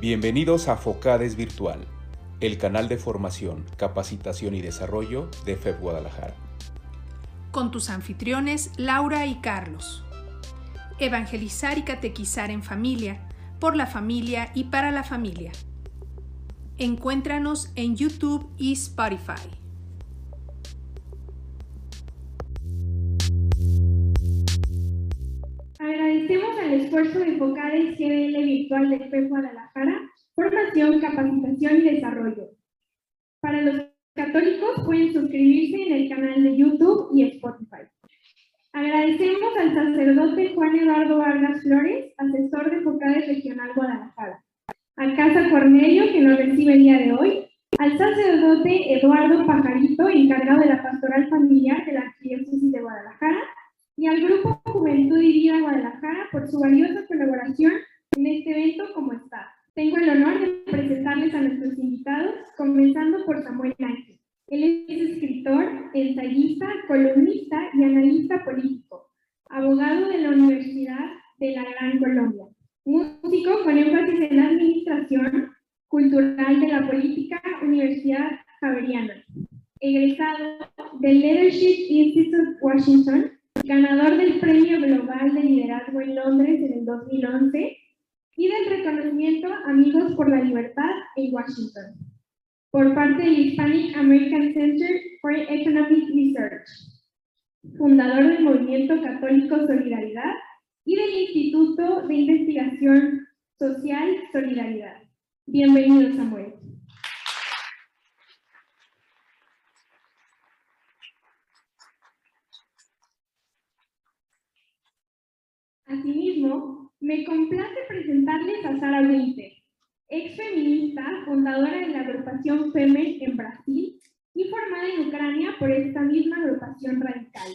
Bienvenidos a Focades Virtual, el canal de formación, capacitación y desarrollo de FEB Guadalajara. Con tus anfitriones Laura y Carlos. Evangelizar y catequizar en familia, por la familia y para la familia. Encuéntranos en YouTube y Spotify. Agradecemos al esfuerzo de Focades GDL Virtual de FEB Guadalajara, formación, capacitación y desarrollo. Para los católicos pueden suscribirse en el canal de YouTube y Spotify. Agradecemos al sacerdote Juan Eduardo Vargas Flores, asesor de Focades Regional Guadalajara, a Casa Cornelio, que nos recibe el día de hoy, al sacerdote Eduardo Pajarito, encargado de la pastoral familiar de la Arquidiócesis de Guadalajara, y al Grupo Juventud y Vida Guadalajara por su valiosa colaboración en este evento como está. Tengo el honor de presentarles a nuestros invitados, comenzando por Samuel Ángel. Él es escritor, ensayista, columnista y analista político, abogado de la Universidad de la Gran Colombia, músico con énfasis en la administración cultural de la política Universidad Javeriana, egresado del Leadership Institute Washington, ganador del Premio Global de Liderazgo en Londres en el 2011 y del reconocimiento Amigos por la Libertad en Washington, por parte del Hispanic American Center for Economic Research, fundador del Movimiento Católico Solidaridad y del Instituto de Investigación Social Solidaridad. Bienvenido, Samuel. Me complace presentarles a Sara Winter, ex feminista, fundadora de la agrupación FEMEN en Brasil y formada en Ucrania por esta misma agrupación radical.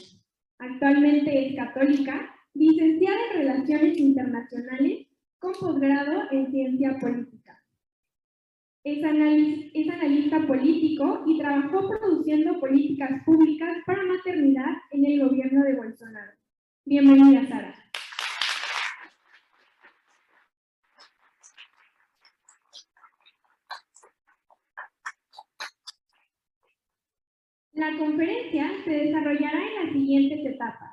Actualmente es católica, licenciada en Relaciones Internacionales con posgrado en Ciencia Política. Es, es analista político y trabajó produciendo políticas públicas para maternidad en el gobierno de Bolsonaro. Bienvenida, Sara. La conferencia se desarrollará en las siguientes etapas.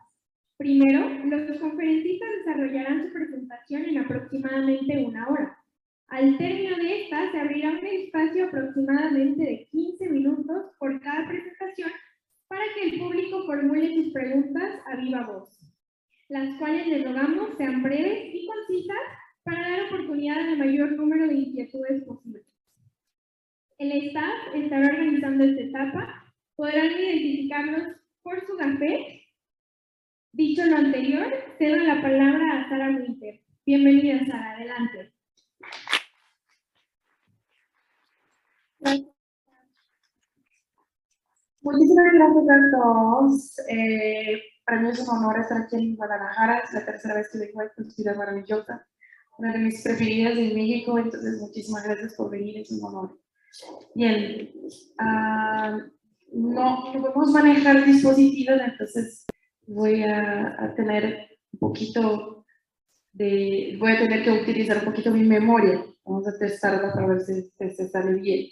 Primero, los conferencistas desarrollarán su presentación en aproximadamente una hora. Al término de esta, se abrirá un espacio aproximadamente de 15 minutos por cada presentación para que el público formule sus preguntas a viva voz, las cuales les rogamos sean breves y concisas para dar oportunidad al mayor número de inquietudes posibles. El staff estará organizando esta etapa podrán identificarlos por su café. Dicho lo anterior, cedo la palabra a Sara Winter. Bienvenida, Sara. Adelante. Muchísimas gracias a todos. Eh, para mí es un honor estar aquí en Guadalajara. Es la tercera vez que vengo a esta ciudad maravillosa. Una de mis preferidas en México. Entonces, muchísimas gracias por venir. Es un honor. Bien. Uh, no, no podemos manejar dispositivos, entonces voy a, a, tener un poquito de, voy a tener que utilizar un poquito mi memoria. Vamos a testarla para ver si, se sale bien.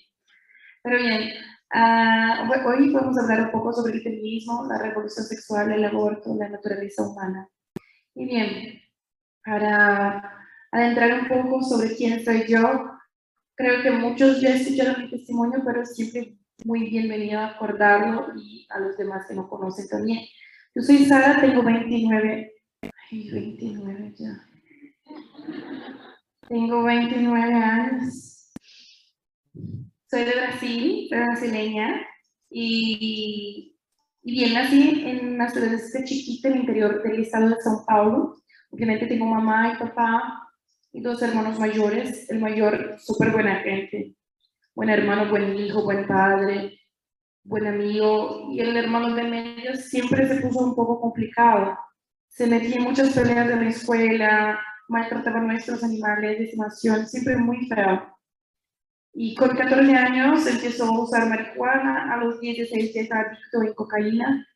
Pero bien, uh, hoy vamos a hablar un poco sobre el feminismo, la revolución sexual, el aborto, la naturaleza humana. Y bien, para adentrar un poco sobre quién soy yo, creo que muchos ya escucharon mi testimonio, pero siempre muy bienvenido a acordarlo y a los demás que no conocen también. Yo soy Sara, tengo 29, ay, 29 ya. Tengo 29 años. Soy de Brasil, soy brasileña y, y bien nací en una ciudad chiquita en el interior del estado de São Paulo. Obviamente tengo mamá y papá y dos hermanos mayores. El mayor, súper buena gente, buen hermano, buen hijo, buen padre, buen amigo, y el hermano de medio siempre se puso un poco complicado. Se metía en muchas peleas de la escuela, maltrataba a nuestros animales de estimación, siempre muy feo. Y con 14 años empezó a usar marihuana, a los 16 ya estaba adicto en cocaína,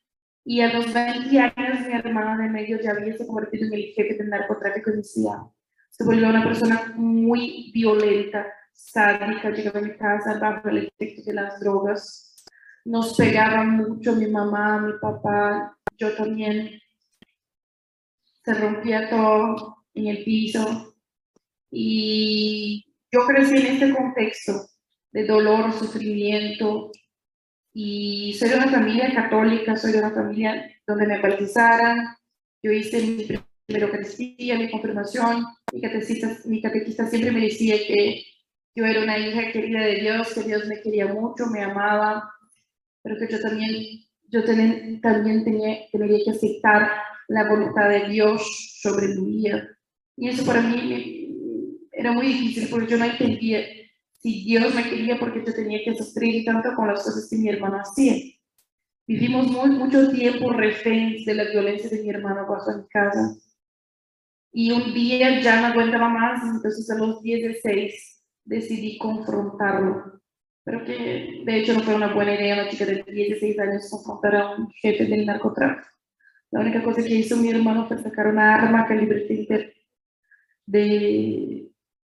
y a los 20 años mi hermano de medio ya había se convertido en el jefe del narcotráfico inicial. se volvió una persona muy violenta, sádica, llegaba a mi casa bajo el efecto de las drogas, nos pegaba mucho mi mamá, mi papá, yo también, se rompía todo en el piso. Y yo crecí en este contexto de dolor, sufrimiento. Y soy de una familia católica, soy de una familia donde me bautizaran, yo hice mi primera Eucaristía, mi confirmación, mi catequista, mi catequista siempre me decía que yo era una hija querida de Dios, que Dios me quería mucho, me amaba, pero que yo también, yo también, también tenía, tenía que aceptar la voluntad de Dios sobre mi vida. Y eso para mí era muy difícil porque yo no entendía si Dios me quería porque yo tenía que sufrir tanto con las cosas que mi hermano hacía. Vivimos muy, mucho tiempo reféns de la violencia de mi hermano bajo mi casa. Y un día ya no aguantaba más, entonces a los 16 decidí confrontarlo. Pero que de hecho no fue una buena idea una chica de 16 años confrontar a un jefe del narcotráfico. La única cosa que hizo mi hermano fue sacar una arma calibre 30 de,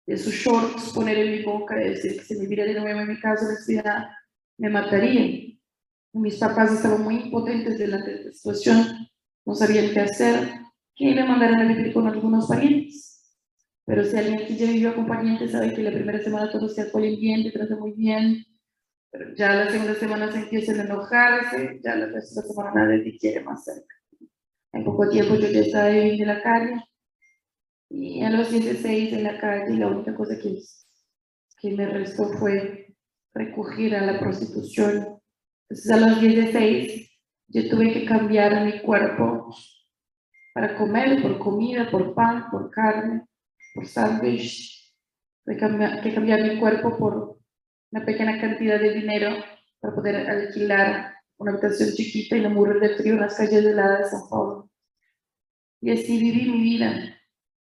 de sus shorts, poner en mi boca y decir que si me viera de nuevo en mi casa vestida, me mataría. Mis papás estaban muy impotentes delante de esta situación, no sabían qué hacer, que me mandaron a vivir con algunos parientes. Pero si alguien que ya vivió acompañante sabe que la primera semana todos se apoyan bien, te tratan muy bien, pero ya la segunda semana se empiezan a enojarse, ya la tercera semana nadie te quiere más cerca. En poco tiempo yo ya estaba viviendo en la calle, y a los 16 en la calle la única cosa que, que me restó fue recurrir a la prostitución. Entonces a los 16 yo tuve que cambiar mi cuerpo para comer por comida, por pan, por carne, sándwich, que cambiar, cambiar mi cuerpo por una pequeña cantidad de dinero para poder alquilar una habitación chiquita y no morir de frío en las calles heladas de San Paulo. Y así viví mi vida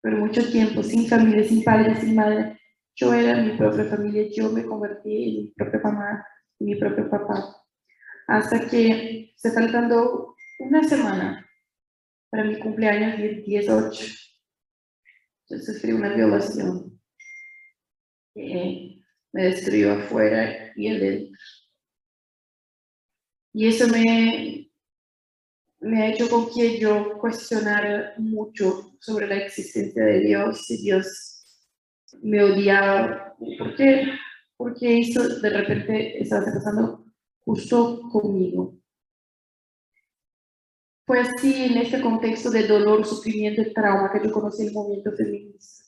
pero mucho tiempo, sin familia, sin padre, sin madre. Yo era mi propia familia, yo me convertí en mi propia mamá y mi propio papá. Hasta que se faltando una semana para mi cumpleaños del 18, yo sufrí una violación que me destruyó afuera y adentro. Y eso me, me ha hecho con que yo cuestionara mucho sobre la existencia de Dios, si Dios me odiaba, ¿por qué? Porque eso de repente estaba pasando justo conmigo. Fue así en este contexto de dolor, sufrimiento y trauma que yo conocí el movimiento feminista.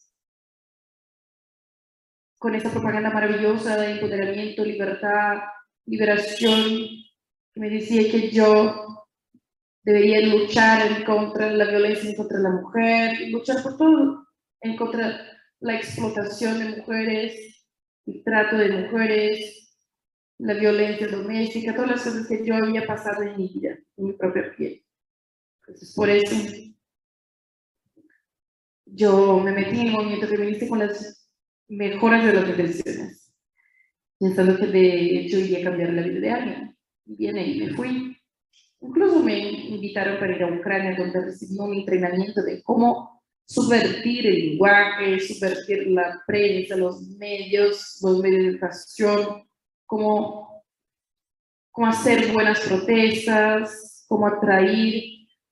Con esa propaganda maravillosa de empoderamiento, libertad, liberación, que me decía que yo debería luchar en contra de la violencia en contra de la mujer, luchar por todo, en contra de la explotación de mujeres, el trato de mujeres, la violencia doméstica, todas las cosas que yo había pasado en mi vida, en mi propia piel. Por eso yo me metí en el movimiento feminista con las mejoras de las intenciones, pensando que de hecho iría a cambiar la vida de alguien. Y bien, ahí me fui Incluso me invitaron para ir a Ucrania, donde recibí un entrenamiento de cómo subvertir el lenguaje, subvertir la prensa, los medios, los medios de educación, cómo, cómo hacer buenas protestas, cómo atraer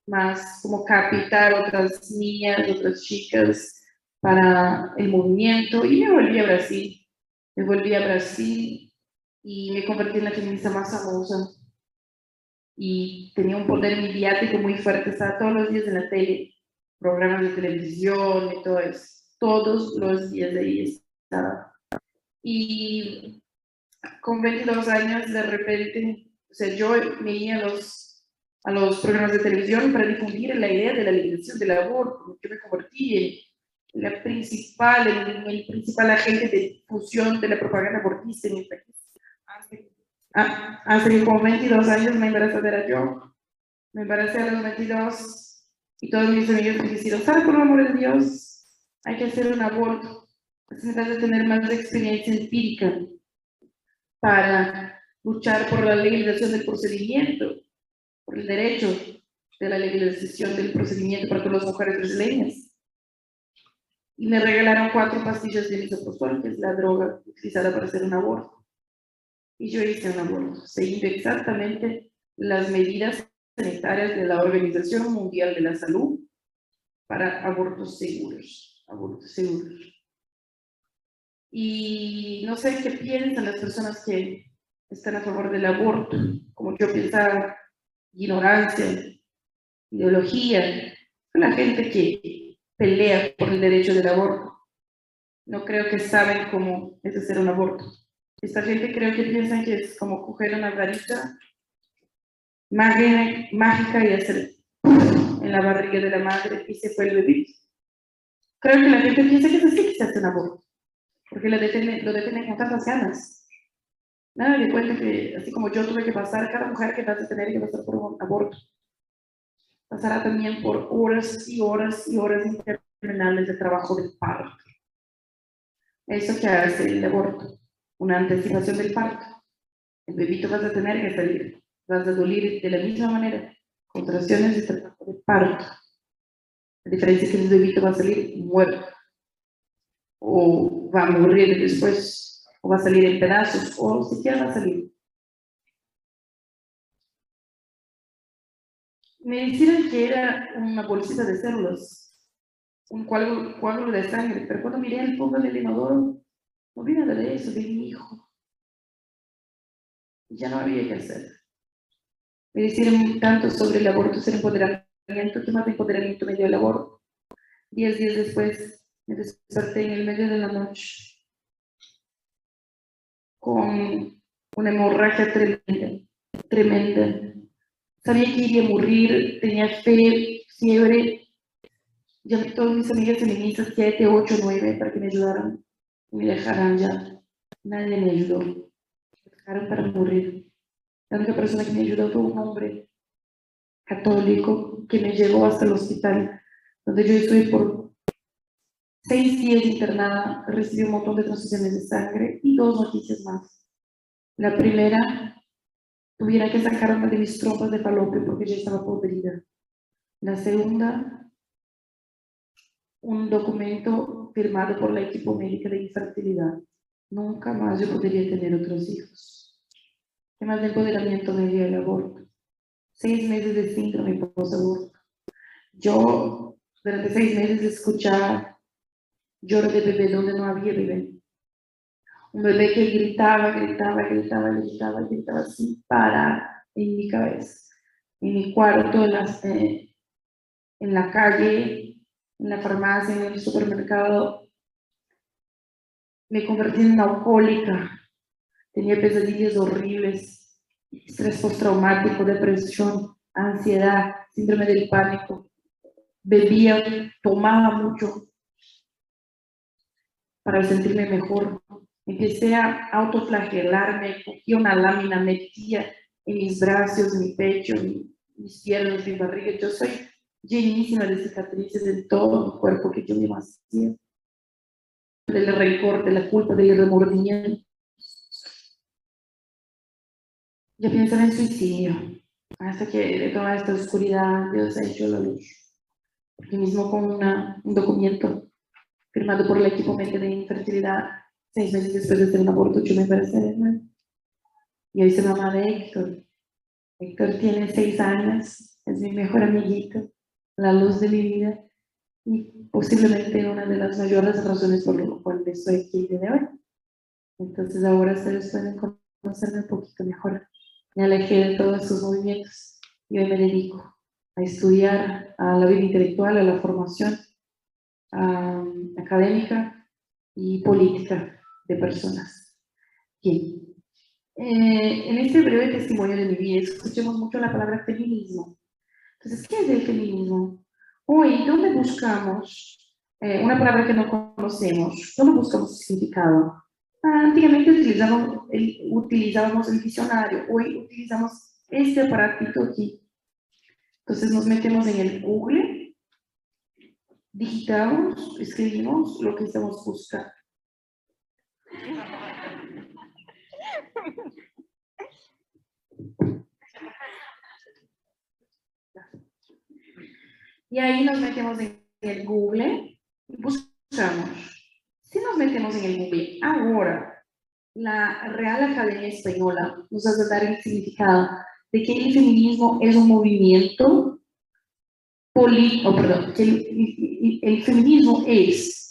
más, cómo captar otras niñas, otras chicas para el movimiento. Y me volví a Brasil. Me volví a Brasil y me convertí en la feminista más famosa y tenía un poder mediático muy fuerte, estaba todos los días en la tele, programas de televisión y todo eso, todos los días de ahí estaba. Y con 22 años de repente, o sea, yo me iba a los, a los programas de televisión para difundir la idea de la legalización del aborto, yo me convertí en la principal, en el principal agente de difusión de la propaganda abortista en el país Ah, hace como 22 años me embarazé era yo. Me embaracé a los 22 y todos mis amigos me dijeron, ¿sabes por el amor de Dios? Hay que hacer un aborto. Necesitas tener más experiencia empírica para luchar por la legalización del procedimiento, el derecho de la legalización del procedimiento para todas las mujeres brasileñas. y me regalaron cuatro pastillas de misoprostol, que es la droga utilizada para hacer un aborto. Y yo hice un aborto, siguiendo exactamente las medidas sanitarias de la Organización Mundial de la Salud para abortos seguros, abortos seguros. Y no sé qué piensan las personas que están a favor del aborto, como yo pensaba, ignorancia, ideología, la gente que pelea por el derecho del aborto. No creo que saben cómo es hacer un aborto. Esta gente creo que piensan que es como coger una varita mágica y hacer en la barriga de la madre y se fue el bebé. Creo que la gente piensa que es así que se hace un aborto, porque lo detienen, lo detienen con tantas ganas. Nada de cuenta que, así como yo tuve que pasar, cada mujer que a tener que pasar por un aborto, pasará también por horas y horas y horas interminables de trabajo de parto. Eso que hace el aborto, una anticipación del parto. El bebito vas a tener que salir, vas a doler de la misma manera, contracciones de trabajo de parto. La diferencia es que el bebito va a salir muerto, o va a morir después, o va a salir en pedazos, o siquiera va a salir me dijeron que era una bolsita de células, un cuadro, de sangre, pero cuando miré el fondo del inodoro, no vi nada de eso, de mi hijo. Ya no había que hacer. Me dijeron tanto sobre el aborto, ser empoderamiento, que más empoderamiento me dio el aborto. Diez días después me desperté en el medio de la noche con una hemorragia tremenda, tremenda sabía que iba a morir, tenía fe, fiebre. Ya todas mis amigas feministas, 7, 8, 9, para que me ayudaran me dejaran ya. Nadie me ayudó. Me dejaron para morir. La única persona que me ayudó fue un hombre católico que me llevó hasta el hospital, donde yo estoy por seis días internada, recibí un montón de transfusiones de sangre dos noticias más. La primera tuviera que sacarme de mis trompas de falopio porque ya estaba podrida. La segunda, un documento firmado por la equipo médica de infertilidad. Nunca más yo podría tener otros hijos. Además de empoderamiento me dio el aborto. Seis meses de síndrome post-aborto. Yo durante seis meses escuchaba lloro de bebé donde no había bebé un bebé que gritaba, gritaba, gritaba, gritaba, gritaba sin parar en mi cabeza, en mi cuarto, en, las, eh, en la calle, en la farmacia, en el supermercado. Me convertí en una alcohólica, tenía pesadillas horribles, estrés postraumático, depresión, ansiedad, síndrome del pánico. Bebía, tomaba mucho para sentirme mejor empecé a autoflagelarme, cogía una lámina, metía en mis brazos, mi pecho, mis piernas, mi barriga. Yo soy llenísima de cicatrices en todo mi cuerpo que yo me hacía. Del rencor, de la culpa, del remordimiento. Yo pensaba en suicidio, hasta que de toda esta oscuridad Dios ha hecho la luz. Porque mismo con una, un documento firmado por el equipo médico de infertilidad seis meses después de tener un aborto, yo me embaracé Y hoy soy mamá de Héctor. Héctor tiene seis años, es mi mejor amiguito, la luz de mi vida y posiblemente una de las mayores razones por las cuales estoy aquí de hoy. Entonces ahora ustedes pueden conocerme un poquito mejor. Me alejé de todos esos movimientos y hoy me dedico a estudiar a la vida intelectual, a la formación académica y política de personas. Bien. Eh, en este breve testimonio de mi vida escuchemos mucho la palabra feminismo. Entonces, ¿qué es el feminismo? Hoy, ¿dónde buscamos eh, una palabra que no conocemos? ¿Dónde buscamos significado? antiguamente utilizábamos el, utilizábamos el diccionario, hoy utilizamos este aparatito aquí. Entonces nos metemos en el Google, digitamos, escribimos lo que estamos buscando. Y ahí nos metemos en el Google y buscamos. Si nos metemos en el Google. Ahora, la Real Academia Española nos hace dar el significado de que el feminismo es un movimiento político, perdón, que el, el feminismo es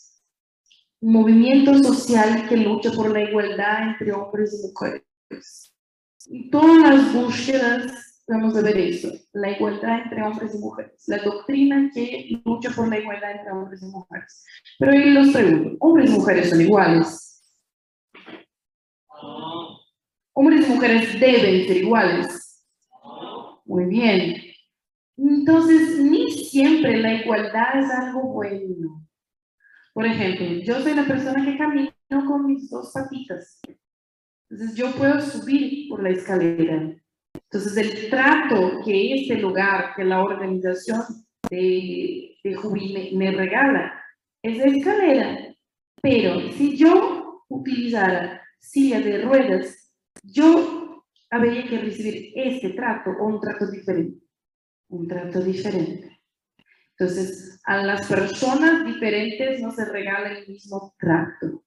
movimiento social que lucha por la igualdad entre hombres y mujeres. Y todas las búsquedas vamos a ver eso, la igualdad entre hombres y mujeres, la doctrina que lucha por la igualdad entre hombres y mujeres. Pero ahí los pregunto, ¿hombres y mujeres son iguales? ¿Hombres y mujeres deben ser iguales? Muy bien. Entonces, ni siempre la igualdad es algo bueno. Por ejemplo, yo soy la persona que camino con mis dos patitas. Entonces, yo puedo subir por la escalera entonces, el trato que este lugar, que la organización de, de me, regala, es de escalera. Pero si yo utilizara silla de ruedas, yo habría que recibir este trato o un trato diferente. Un trato diferente. Entonces, a las personas diferentes no se regala el mismo trato.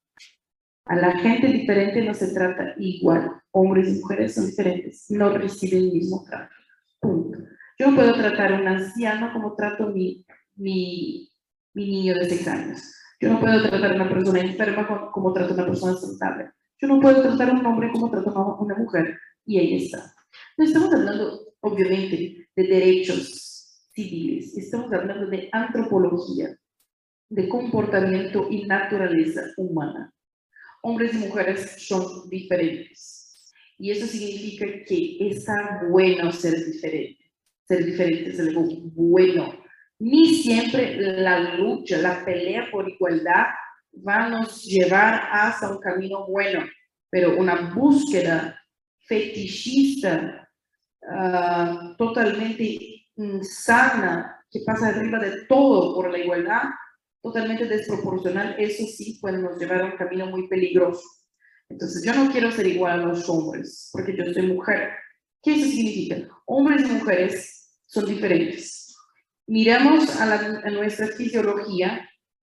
A la gente diferente no se trata igual. Hombres y mujeres son diferentes, no reciben el mismo trato. Punto. Yo puedo tratar a un anciano como trato mi, mi, mi niño de seis años. Yo no puedo tratar a una persona enferma como, trato a una persona saludable. Yo no puedo tratar a un hombre como trato a una mujer. Y ahí está. No estamos hablando, obviamente, de derechos civiles. Estamos hablando de antropología, de comportamiento y naturaleza humana hombres y mujeres son diferentes. Y eso significa que está bueno ser diferente. Ser diferente es algo bueno. Ni siempre la lucha, la pelea por igualdad va a nos llevar hacia un camino bueno, pero una búsqueda fetichista, ah, totalmente insana, que pasa arriba de todo por la igualdad, totalmente desproporcional, eso sí puede nos llevar a un camino muy peligroso. Entonces, yo no quiero ser igual a los hombres, porque yo soy mujer. ¿Qué eso significa? Hombres y mujeres son diferentes. Miramos a, nuestra fisiología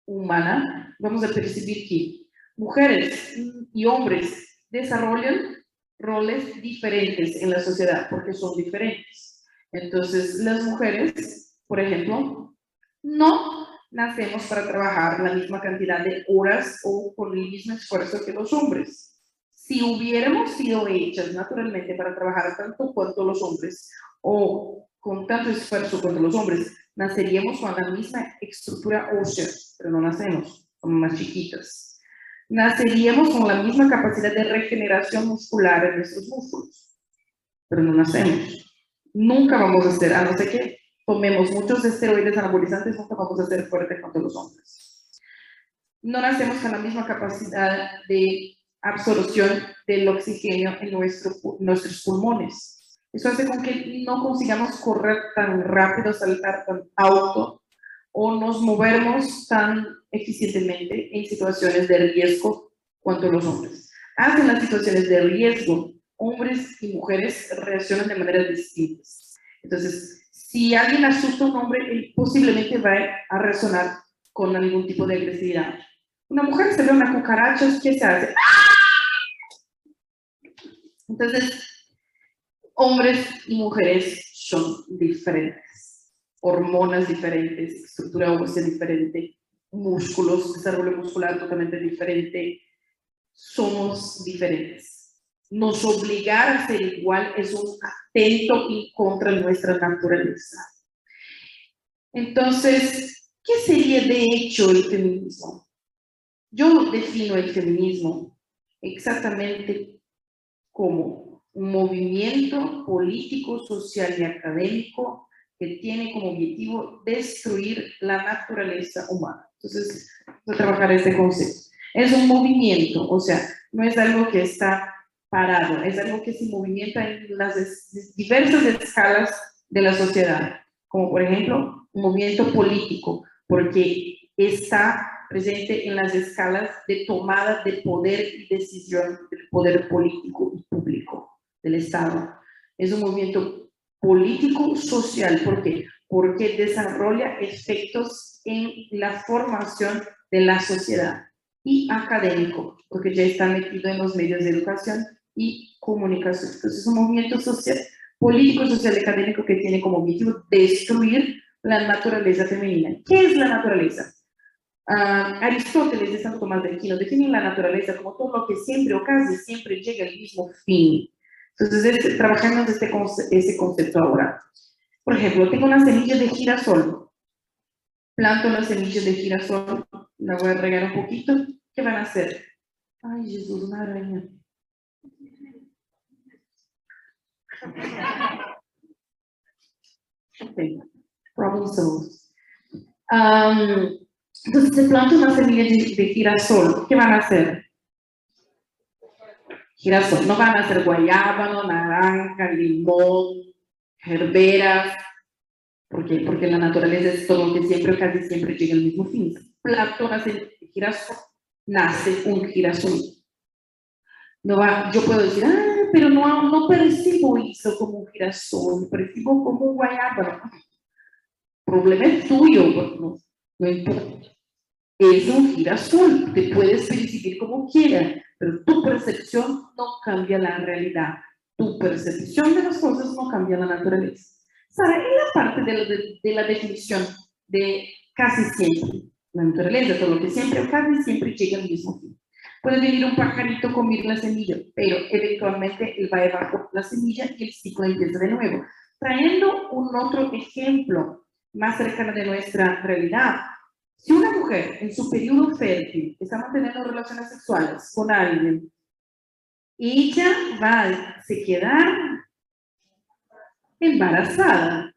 humana, vamos a percibir que mujeres y hombres desarrollan roles diferentes en la sociedad, porque son diferentes. Entonces, las mujeres, por ejemplo, no nacemos para trabajar la misma cantidad de horas o con el mismo esfuerzo que los hombres. Si hubiéramos sido hechas naturalmente para trabajar tanto cuanto los hombres o con tanto esfuerzo cuanto los hombres, naceríamos con la misma estructura ósea, pero no nacemos, somos más chiquitas. Naceríamos con la misma capacidad de regeneración muscular en nuestros músculos, pero no nacemos. Nunca vamos a ser, a no ser que tomemos muchos esteroides anabolizantes, nunca vamos a ser fuertes contra los hombres. No nacemos con la misma capacidad de absorción del oxígeno en nuestro, nuestros pulmones. Eso hace con que no consigamos correr tan rápido, saltar tan alto o nos movemos tan eficientemente en situaciones de riesgo cuanto los hombres. Hace las situaciones de riesgo, hombres y mujeres reaccionan de maneras distintas. Entonces, si alguien asusta a un hombre, él posiblemente va a resonar con algún tipo de agresividad. Una mujer se ve una cucaracha, ¿qué se hace? Entonces, hombres y mujeres son diferentes, hormonas diferentes, estructura ósea diferente, músculos, desarrollo muscular totalmente diferente, somos diferentes nos obligar a ser igual es un atento y contra nuestra naturaleza. Entonces, ¿qué sería de hecho el feminismo? Yo defino el feminismo exactamente como un movimiento político, social y académico que tiene como objetivo destruir la naturaleza humana. Entonces, voy a trabajar este concepto. Es un movimiento, o sea, no es algo que está parado, es algo que se movimienta en las diversas escalas de la sociedad, como por ejemplo un movimiento político, porque está presente en las escalas de tomada de poder y decisión del poder político y público del Estado. Es un movimiento político social, ¿por qué? Porque desarrolla efectos en la formación de la sociedad y académico, porque ya está metido en los medios de educación y comunicación. Entonces, es un movimiento social, político, social, académico que tiene como objetivo destruir la naturaleza femenina. ¿Qué es la naturaleza? Uh, Aristóteles de Santo Tomás de Aquino define la naturaleza como todo lo que siempre o casi siempre llega al mismo fin. Entonces, este, trabajamos este, ese concepto ahora. Por ejemplo, tengo una semilla de girasol. Planto las semillas de girasol, la voy a regar un poquito. ¿Qué van a hacer? Ay, Jesús, una araña. Problem solved. Um, entonces se planta una semilla de, girasol. ¿Qué van a hacer? Girasol. No van a hacer guayábano, naranja, limón, herberas. ¿Por qué? Porque la naturaleza es todo que siempre, casi siempre llega al mismo fin. Planto una semilla de girasol, nace un girasol. No va, yo puedo decir, ah, pero no, no percibo eso como un girasol, percibo como un guayábano. El problema es tuyo, no, no importa es un girasol, te puedes percibir como quieras, pero tu percepción no cambia la realidad. Tu percepción de las cosas no cambia la naturaleza. ¿Sabe? En la parte de la, de, la definición de casi siempre, la naturaleza, todo lo que siempre o casi siempre llega al mismo fin. Puede venir un pajarito comer la semilla, pero eventualmente él va a la semilla y el ciclo empieza de nuevo. Trayendo un otro ejemplo más cercano de nuestra realidad, si una mujer en su periodo fértil está manteniendo relaciones sexuales con alguien, ella va a se quedar embarazada,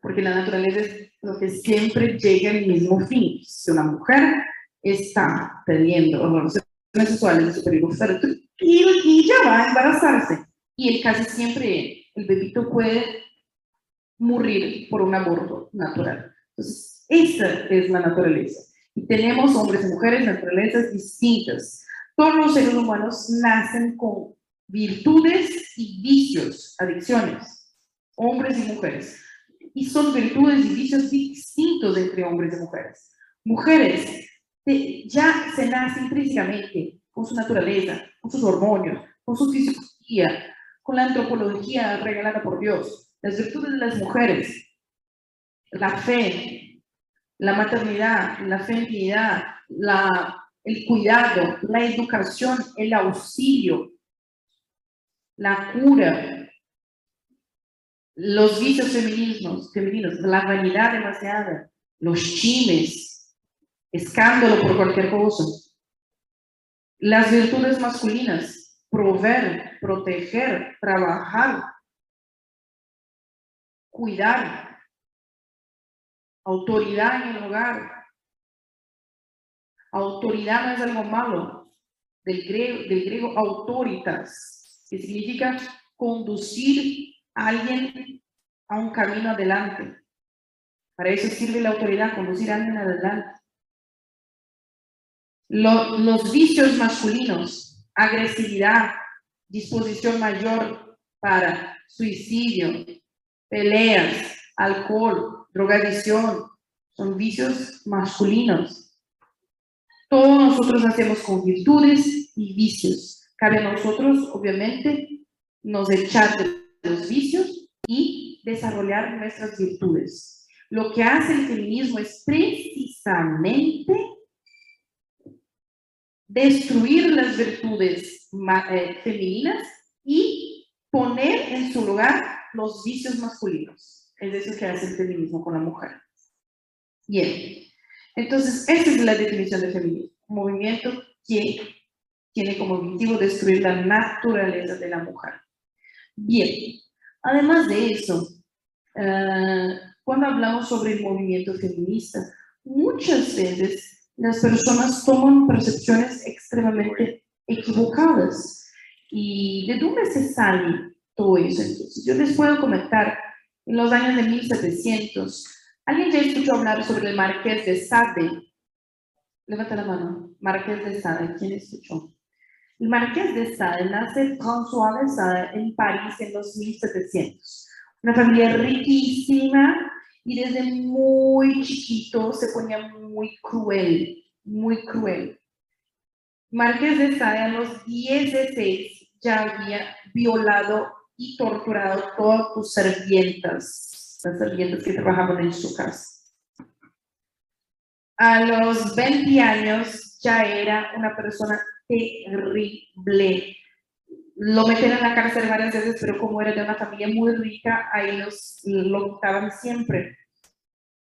porque la naturaleza es lo que siempre llega al mismo fin. Si una mujer está teniendo relaciones sexuales en su periodo fértil, y ella va a embarazarse. Y el casi siempre el bebito puede morir por un aborto natural. Entonces, esa es la naturaleza. Y tenemos hombres y mujeres, naturalezas distintas. Todos los seres humanos nacen con virtudes y vicios, adicciones, hombres y mujeres. Y son virtudes y vicios distintos entre hombres y mujeres. Mujeres ya se nace intrínsecamente con su naturaleza, con sus hormonios, con su fisiología, con la antropología regalada por Dios. Las virtudes de las mujeres, la fe, la maternidad, la feminidad, la, el cuidado, la educación, el auxilio, la cura, los vicios femeninos, femeninos la vanidad demasiada, los chimes, escándalo por cualquier cosa, las virtudes masculinas, proveer, proteger, trabajar, cuidar, autoridad en el hogar. Autoridad no es algo malo, del griego, del griego autoritas, que significa conducir a alguien a un camino adelante. Para eso sirve la autoridad, conducir a alguien adelante. Los vicios masculinos, agresividad, disposición mayor para suicidio, peleas, alcohol, drogadicción, son vicios masculinos. Todos nosotros nacemos con virtudes y vicios. Cabe a nosotros, obviamente, nos echar de los vicios y desarrollar nuestras virtudes. Lo que hace el feminismo es precisamente destruir las virtudes eh, femeninas y poner en su lugar los vicios masculinos. Es eso que hace el feminismo con la mujer. Bien. Entonces, esa es la definición de feminismo. Un movimiento que tiene como objetivo destruir la naturaleza de la mujer. Bien. Además de eso, eh, cuando hablamos sobre el movimiento feminista, muchas veces las personas toman percepciones extremadamente equivocadas. ¿Y de dónde se sale todo eso? Entonces, yo les puedo comentar en los años de 1700. ¿Alguien ya escuchó hablar sobre el Marqués de Sade? Levanta la mano. Marqués de Sade, ¿quién escuchó? El Marqués de Sade nace François de Sade en París en los 1700. Una familia riquísima y desde muy chiquito se ponía muy cruel muy cruel. Marqués de Sade a los 16 ya había violado y torturado todas sus servientas, las servientas que trabajaban en su casa. A los 20 años ya era una persona terrible. Lo metieron en la cárcel varias veces, pero como era de una familia muy rica, ahí los, lo quitaban siempre.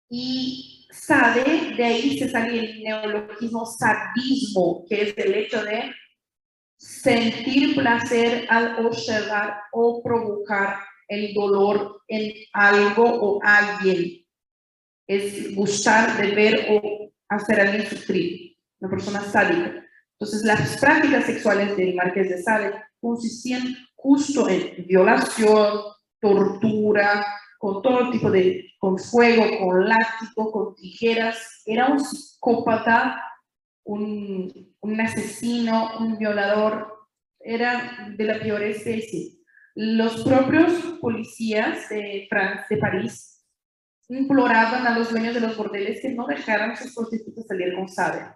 Y Sade, de ahí se sale el neologismo sadismo, que es el hecho de sentir placer al observar o provocar el dolor en algo o alguien. Es gustar de ver o hacer a alguien sufrir, una persona sádica. Entonces, las prácticas sexuales del Marqués de Sade consistían justo en violación, tortura, con todo tipo de, con fuego, con látigo, con tijeras. Era un psicópata, un, un asesino, un violador, era de la peor especie. Los propios policías de, Francia, de París imploraban a los dueños de los bordeles que no dejaran a sus prostitutas salir con.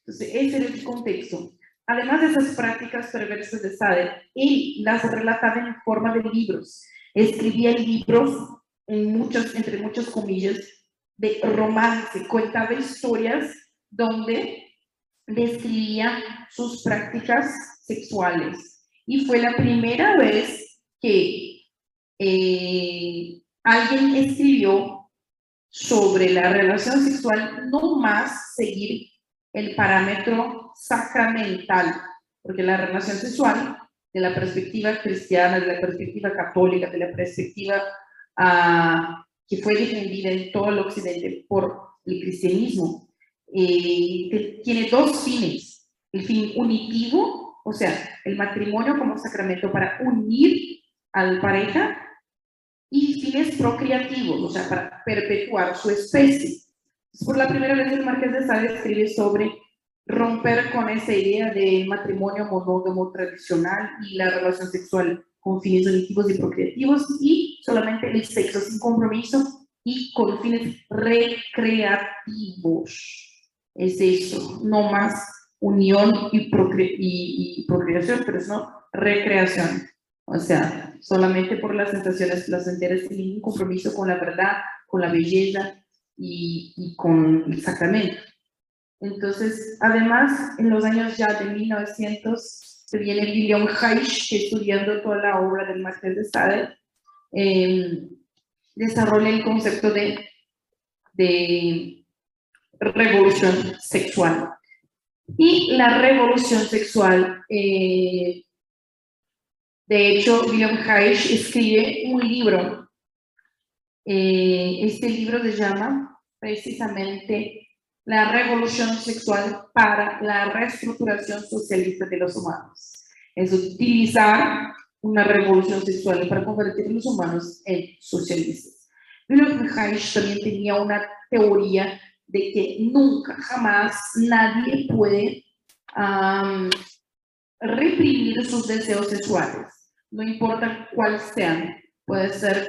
Entonces, ese era el contexto. Además de esas prácticas perversas de Sade, él las relataba en forma de libros escribía libros, en muchos, entre muchas comillas, de romance, contaba historias donde describía sus prácticas sexuales. Y fue la primera vez que eh, alguien escribió sobre la relación sexual, no más seguir el parámetro sacramental, porque la relación sexual de la perspectiva cristiana, de la perspectiva católica, de la perspectiva uh, que fue defendida en todo el occidente por el cristianismo, eh, tiene dos fines. El fin unitivo, o sea, el matrimonio como sacramento para unir a la pareja, y fines procreativos, o sea, para perpetuar su especie. Por la primera vez el Marqués de Sade escribe sobre romper con esa idea de matrimonio monógamo tradicional y la relación sexual con fines unitivos y procreativos y solamente el sexo sin compromiso y con fines recreativos. Es eso, no más unión y, y, procreación, pero es no recreación. O sea, solamente por las sensaciones placenteras sin ningún compromiso con la verdad, con la belleza y, y con el sacramento. Entonces, además, en los años ya de 1900, se viene William Reich, que estudiando toda la obra del Marqués de Sade, eh, desarrolla el concepto de, de revolución sexual. Y la revolución sexual, eh, de hecho, William Reich escribe un libro. Eh, este libro se llama precisamente la revolución sexual para la reestructuración socialista de los humanos. Es utilizar una revolución sexual para convertir a los humanos en socialistas. Reich también tenía una teoría de que nunca, jamás nadie puede reprimir sus deseos sexuales, no importa cuáles sean. Puede ser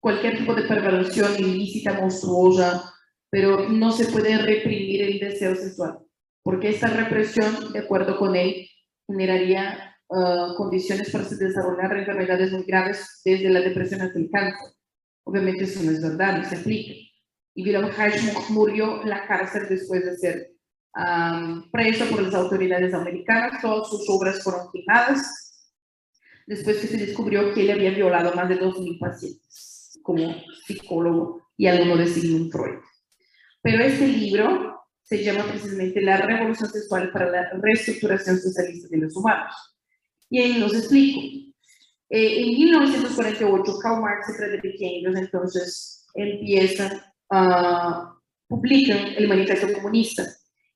cualquier tipo de perversión ilícita, monstruosa, pero no se puede reprimir el deseo sexual, porque esta represión, de acuerdo con él, generaría ah, condiciones para desarrollar enfermedades muy graves desde la depresión hasta el cáncer. Obviamente eso no es verdad, no se aplica. Y Wilhelm Reich murió en la cárcel después de ser preso por las autoridades americanas. Todas sus obras fueron quemadas después que se descubrió que él había violado más de 2.000 pacientes como psicólogo y alumno de Sigmund Freud. Pero este libro se llama precisamente La Revolución Sexual para la Reestructuración Socialista de los Humanos. Y ahí los explico. Eh, en 1948, Karl Marx y Friedrich Engels entonces empiezan a publicar el Manifiesto Comunista.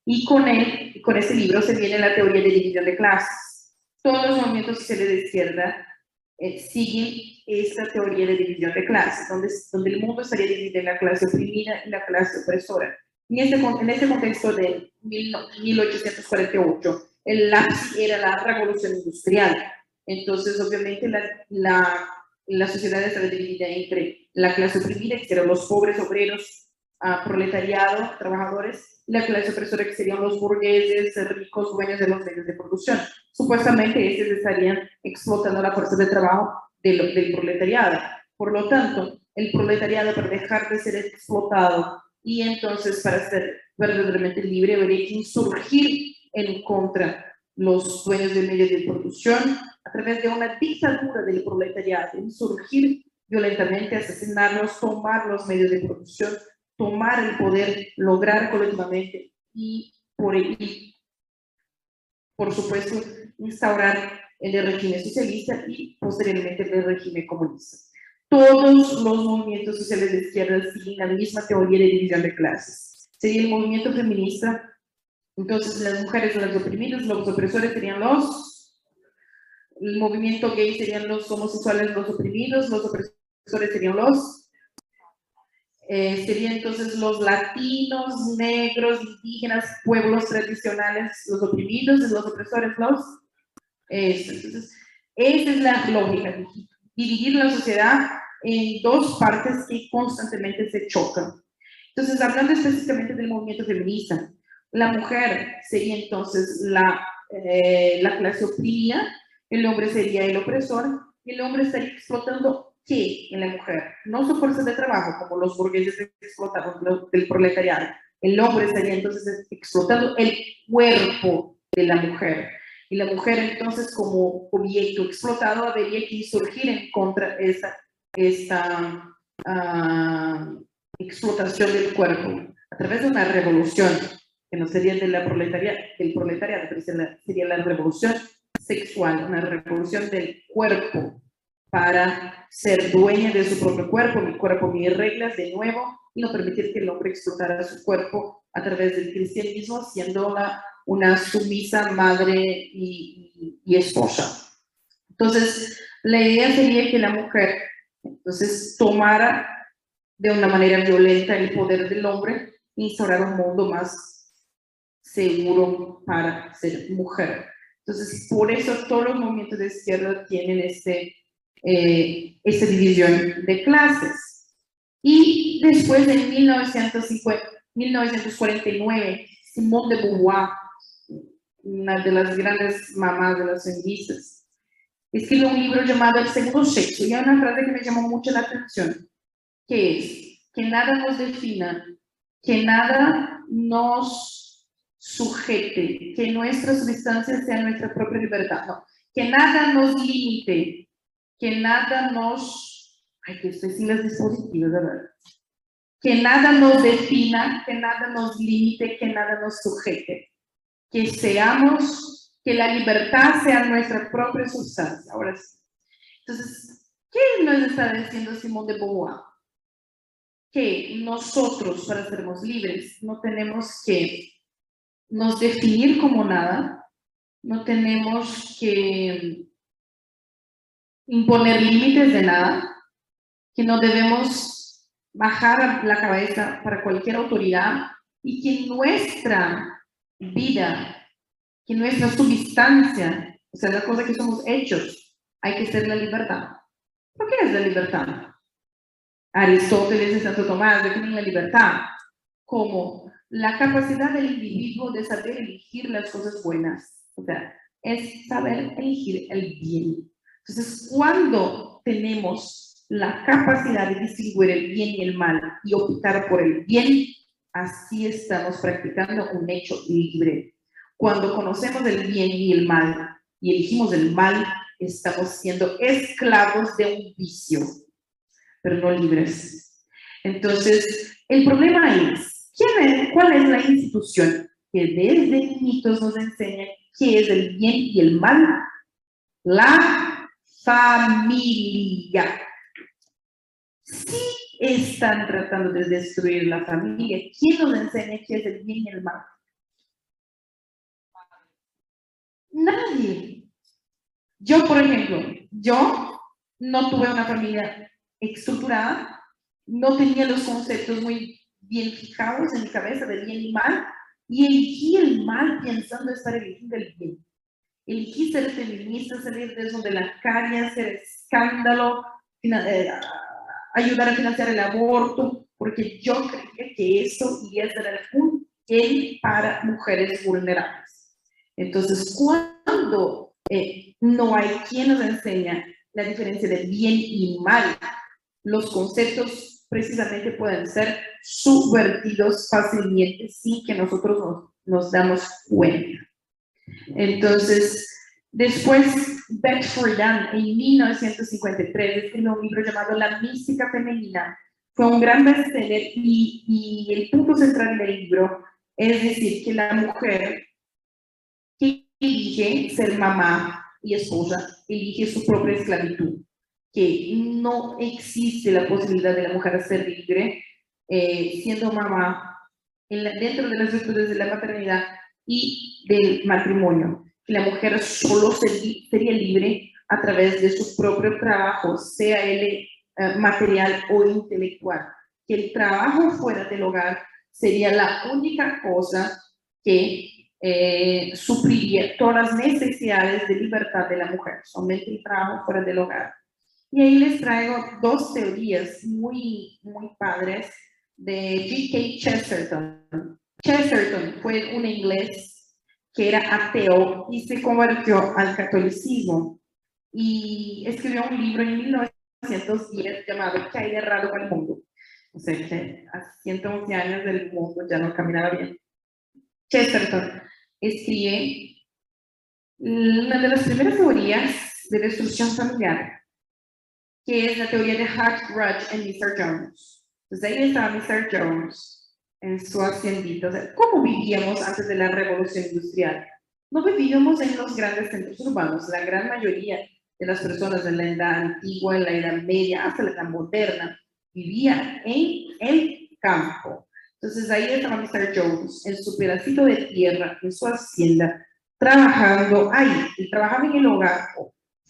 Y con él, con este libro, se viene la teoría de división de clases. Todos los movimientos sociales de izquierda eh, siguen esta teoría de división de clases, donde, donde el mundo estaría dividido en la clase oprimida y la clase opresora. En este, en este contexto de 1848, el ápice era la revolución industrial. Entonces, obviamente, la, la, la sociedad estaba dividida entre la clase oprimida, que eran los pobres obreros proletariado, trabajadores, la clase opresora que serían los burgueses, ricos, dueños de los medios de producción. Supuestamente estos estarían explotando la fuerza de trabajo del, del proletariado. Por lo tanto, el proletariado para dejar de ser explotado y entonces para ser verdaderamente libre habría que insurgir en contra los dueños de medios de producción a través de una dictadura del proletariado, insurgir violentamente, asesinarlos, tomar los medios de producción, tomar el poder, lograr colectivamente y por, y, por supuesto, instaurar el régimen socialista y posteriormente el régimen comunista. Todos los movimientos sociales de izquierda siguen la misma teoría de división de clases. Sería el movimiento feminista, entonces las mujeres son las oprimidas, los opresores serían los, el movimiento gay serían los homosexuales, los oprimidos, los opresores serían los, eh, serían entonces los latinos, negros, indígenas, pueblos tradicionales, los oprimidos, los opresores, los... Entonces, esa es la lógica, dividir la sociedad en dos partes que constantemente se chocan. Entonces, hablando específicamente del movimiento feminista, la mujer sería entonces la, eh, la clase oprimida, el hombre sería el opresor, y el hombre estaría explotando ¿Qué en la mujer? No su fuerza de trabajo, como los burgueses explotaron del proletariado. El hombre estaría entonces explotando el cuerpo de la mujer. Y la mujer entonces como objeto explotado habría que surgir en contra de esta, esta uh, explotación del cuerpo a través de una revolución, que no sería de la proletaria, del proletariado, pero sería la revolución sexual, una revolución del cuerpo para ser dueña de su propio cuerpo, mi cuerpo, mis reglas, de nuevo, y no permitir que el hombre explotara su cuerpo a través del cristianismo, siendo una sumisa madre y, y, esposa. Entonces, la idea sería que la mujer, entonces, tomara de una manera violenta el poder del hombre e instaurar un mundo más seguro para ser mujer. Entonces, por eso todos los movimientos de izquierda tienen este eh, esa división de clases. Y después en 1950, 1949, Simone de Beauvoir, una de las grandes mamás de las feministas, escribe un libro llamado El segundo sexo y hay una frase que me llamó mucho la atención, que es que nada nos defina, que nada nos sujete, que nuestra substancia sea nuestra propia libertad, no, que nada nos limite, que nada nos, ay, que estoy sin los dispositivos, ¿verdad? Que nada nos defina, que nada nos limite, que nada nos sujete. Que seamos, que la libertad sea nuestra propia sustancia. Ahora sí. Entonces, ¿qué nos está diciendo Simón de Beauvoir? Que nosotros, para sermos libres, no tenemos que nos definir como nada, no tenemos que imponer límites de nada, que no debemos bajar la cabeza para cualquier autoridad y que nuestra vida, que nuestra substancia, o sea, la cosa que somos hechos, hay que ser la libertad. ¿Por qué es la libertad? Aristóteles y Santo Tomás definen la libertad como la capacidad del individuo de saber elegir las cosas buenas. O sea, es saber elegir el bien. Entonces, cuando tenemos la capacidad de distinguir el bien y el mal y optar por el bien, así estamos practicando un hecho libre. Cuando conocemos el bien y el mal y elegimos el mal, estamos siendo esclavos de un vicio, pero no libres. Entonces, el problema es, ¿quién ¿cuál es la institución que desde mitos nos enseña qué es el bien y el mal? La familia. Si están tratando de destruir la familia, ¿quién nos enseña qué es el bien y el mal? Nadie. Yo, por ejemplo, yo no tuve una familia estructurada, no tenía los conceptos muy bien fijados en mi cabeza de bien y mal, y elegí el mal pensando estar eligiendo el bien elegí ser feminista, salir de eso de la calle, hacer escándalo, eh, ayudar a financiar el aborto, porque yo creía que eso iba a ser un bien para mujeres vulnerables. Entonces, cuando eh, no hay quien nos enseña la diferencia de bien y mal, los conceptos precisamente pueden ser subvertidos fácilmente sin que nosotros nos, nos damos cuenta. Entonces, después, Beth Friedan, en 1953, escribió un libro llamado La mística femenina. Fue un gran bestseller y, y el punto central del libro es decir, que la mujer que elige ser mamá y esposa, elige su propia esclavitud, que no existe la posibilidad de la mujer ser libre eh, siendo mamá dentro de las virtudes de la maternidad y del matrimonio, que la mujer solo sería libre a través de su propio trabajo, sea él eh, material o intelectual, que el trabajo fuera del hogar sería la única cosa que eh, supliría todas las necesidades de libertad de la mujer, solamente el trabajo fuera del hogar. Y ahí les traigo dos teorías muy, muy padres de G.K. Chesterton. Chesterton fue un inglés que era ateo y se convirtió al catolicismo y escribió un libro en 1910 llamado ¿Qué hay de raro con el mundo? O sea que a 111 años del mundo ya no caminaba bien. Chesterton escribe una de las primeras teorías de destrucción familiar, que es la teoría de Hart, Rudge y Mr. Jones. Entonces ahí estaba Mr. Jones en su haciendito. O sea, ¿Cómo vivíamos antes de la revolución industrial? No vivíamos en los grandes centros urbanos. La gran mayoría de las personas en la edad antigua, en la edad media, hasta la edad moderna, vivía en el campo. Entonces ahí estaba Mr. Jones, en su pedacito de tierra, en su hacienda, trabajando ahí. Él trabajaba en el hogar,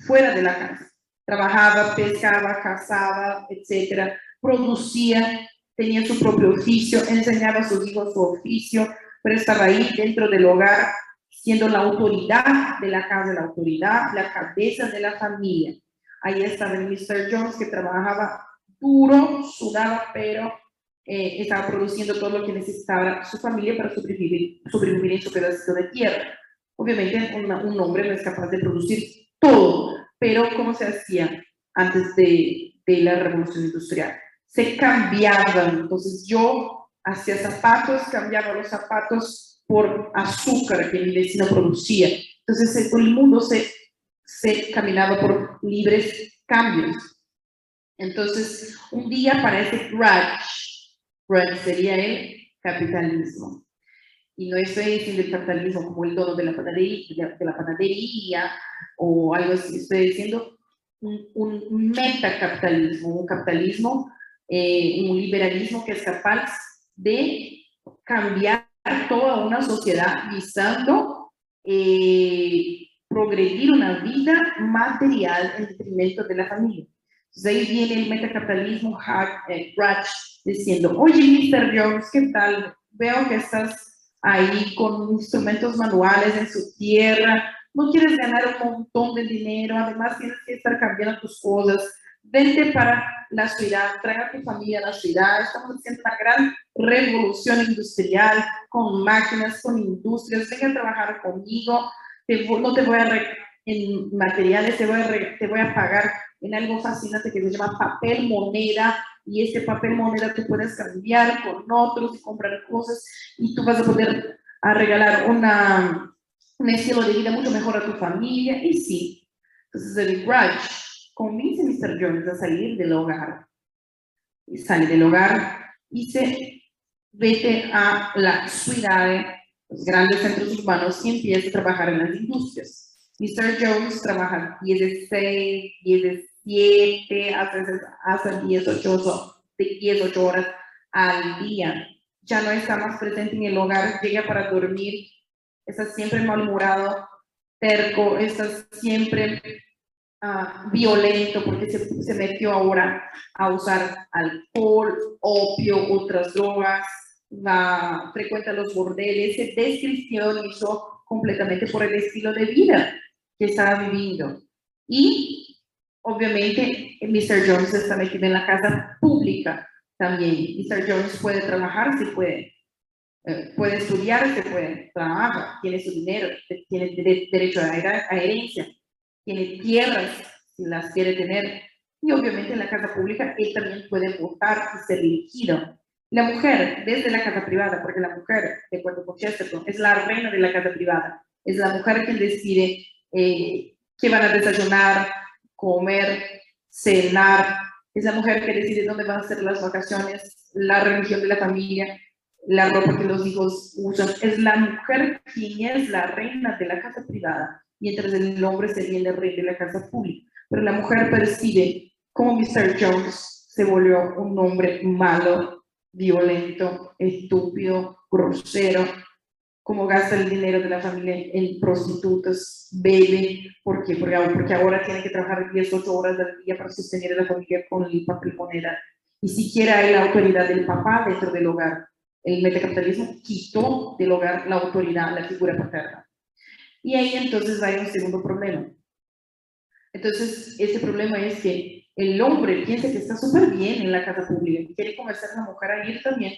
fuera de la casa. Trabajaba, pescaba, cazaba, etcétera. Producía, tenía su propio oficio, enseñaba a sus hijos su oficio, pero estaba ahí dentro del hogar, siendo la autoridad de la casa, la autoridad, la cabeza de la familia. Ahí estaba el Mr. Jones que trabajaba duro, sudaba, pero eh, estaba produciendo todo lo que necesitaba su familia para sobrevivir, sobrevivir en su pedacito de tierra. Obviamente un hombre no es capaz de producir todo, pero ¿cómo se hacía antes de, de la revolución industrial? Se cambiaban, entonces yo hacía zapatos, cambiaba los zapatos por azúcar que mi vecino producía. Entonces el mundo se, se caminaba por libres cambios. Entonces, un día aparece Grudge. Grudge sería el capitalismo. Y no estoy diciendo el capitalismo como el dono de la panadería, de la panadería o algo así. Estoy diciendo un, un metacapitalismo, un capitalismo, eh, un liberalismo que es capaz de cambiar toda una sociedad visando eh, progredir una vida material en detrimento de la familia. Entonces ahí viene el metacapitalismo eh, diciendo, oye, Mr. Jones, ¿qué tal? Veo que estás ahí con instrumentos manuales en su tierra, no quieres ganar un montón de dinero, además tienes que estar cambiando tus cosas, vente para la ciudad, trae a tu familia a la ciudad, estamos haciendo una gran revolución industrial con máquinas, con industrias, venga a trabajar conmigo, no te voy a en materiales, te voy a, te voy a pagar en algo fascinante que se llama papel moneda. Y ese papel moneda tú puedes cambiar con otros y comprar cosas. Y tú vas a poder a regalar una, un estilo de vida mucho mejor a tu familia. Y sí. Entonces el grudge convence Mr. Jones a salir del hogar y sale del hogar y se vete a la ciudad, los grandes centros urbanos y empieza a trabajar en las industrias. Mr. Jones trabaja 16, 17 7 a veces hasta 10, 8, 10, 8 horas al día. Ya no está más presente en el hogar, llega para dormir, está siempre malhumorado, terco, está siempre uh, violento porque se, se metió ahora a usar alcohol, opio, otras drogas, va, frecuenta los bordeles, se descristianizó completamente por el estilo de vida que estaba viviendo. Y obviamente Mr. Jones está metido en la casa pública, también. Mr. Jones puede trabajar, sí puede. Eh, puede estudiar, se puede, trabaja, tiene su dinero, tiene derecho a, a herencia, tiene tierras si las quiere tener. Y obviamente en la casa pública él también puede votar y ser elegido. La mujer, desde la casa privada, porque la mujer, de acuerdo con Chesterton, es la reina de la casa privada, es la mujer quien decide eh, qué van a desayunar, comer, cenar, es la mujer que decide dónde van a ser las vacaciones, la religión de la familia, la ropa que los hijos usan. Es la mujer quien es la reina de la casa privada, mientras el hombre sería el rey de la casa pública. Pero la mujer percibe cómo Mr. Jones se volvió un hombre malo, violento, estúpido, grosero, cómo gasta el dinero de la familia en prostitutas, bebe, ¿por qué? Porque, porque ahora tiene que trabajar 10, 8 horas al día para sostener a la familia con el papel moneda. Y siquiera hay la autoridad del papá dentro del hogar. El metacapitalismo quitó del hogar la autoridad, la figura paterna. Y ahí entonces hay un segundo problema. Entonces, ese problema es que el hombre piensa que está súper bien en la casa pública, quiere conversar con la mujer a ir también,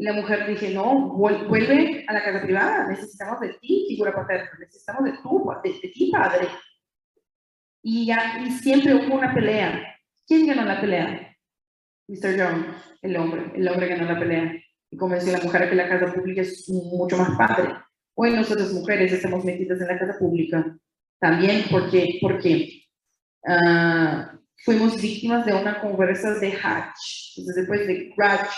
y la mujer dice, no, vuelve a la casa privada, necesitamos de ti, figura paterna, necesitamos de, tu, de, ti, padre. Y, ya, y siempre hubo una pelea. ¿Quién ganó la pelea? Mr. Jones, el hombre. El hombre ganó la pelea. Y convenció a la mujer que la casa pública es mucho más padre. Hoy nosotros mujeres estamos metidas en la casa pública. También porque, porque uh, fuimos víctimas de una conversa de Hatch. Entonces después de Hatch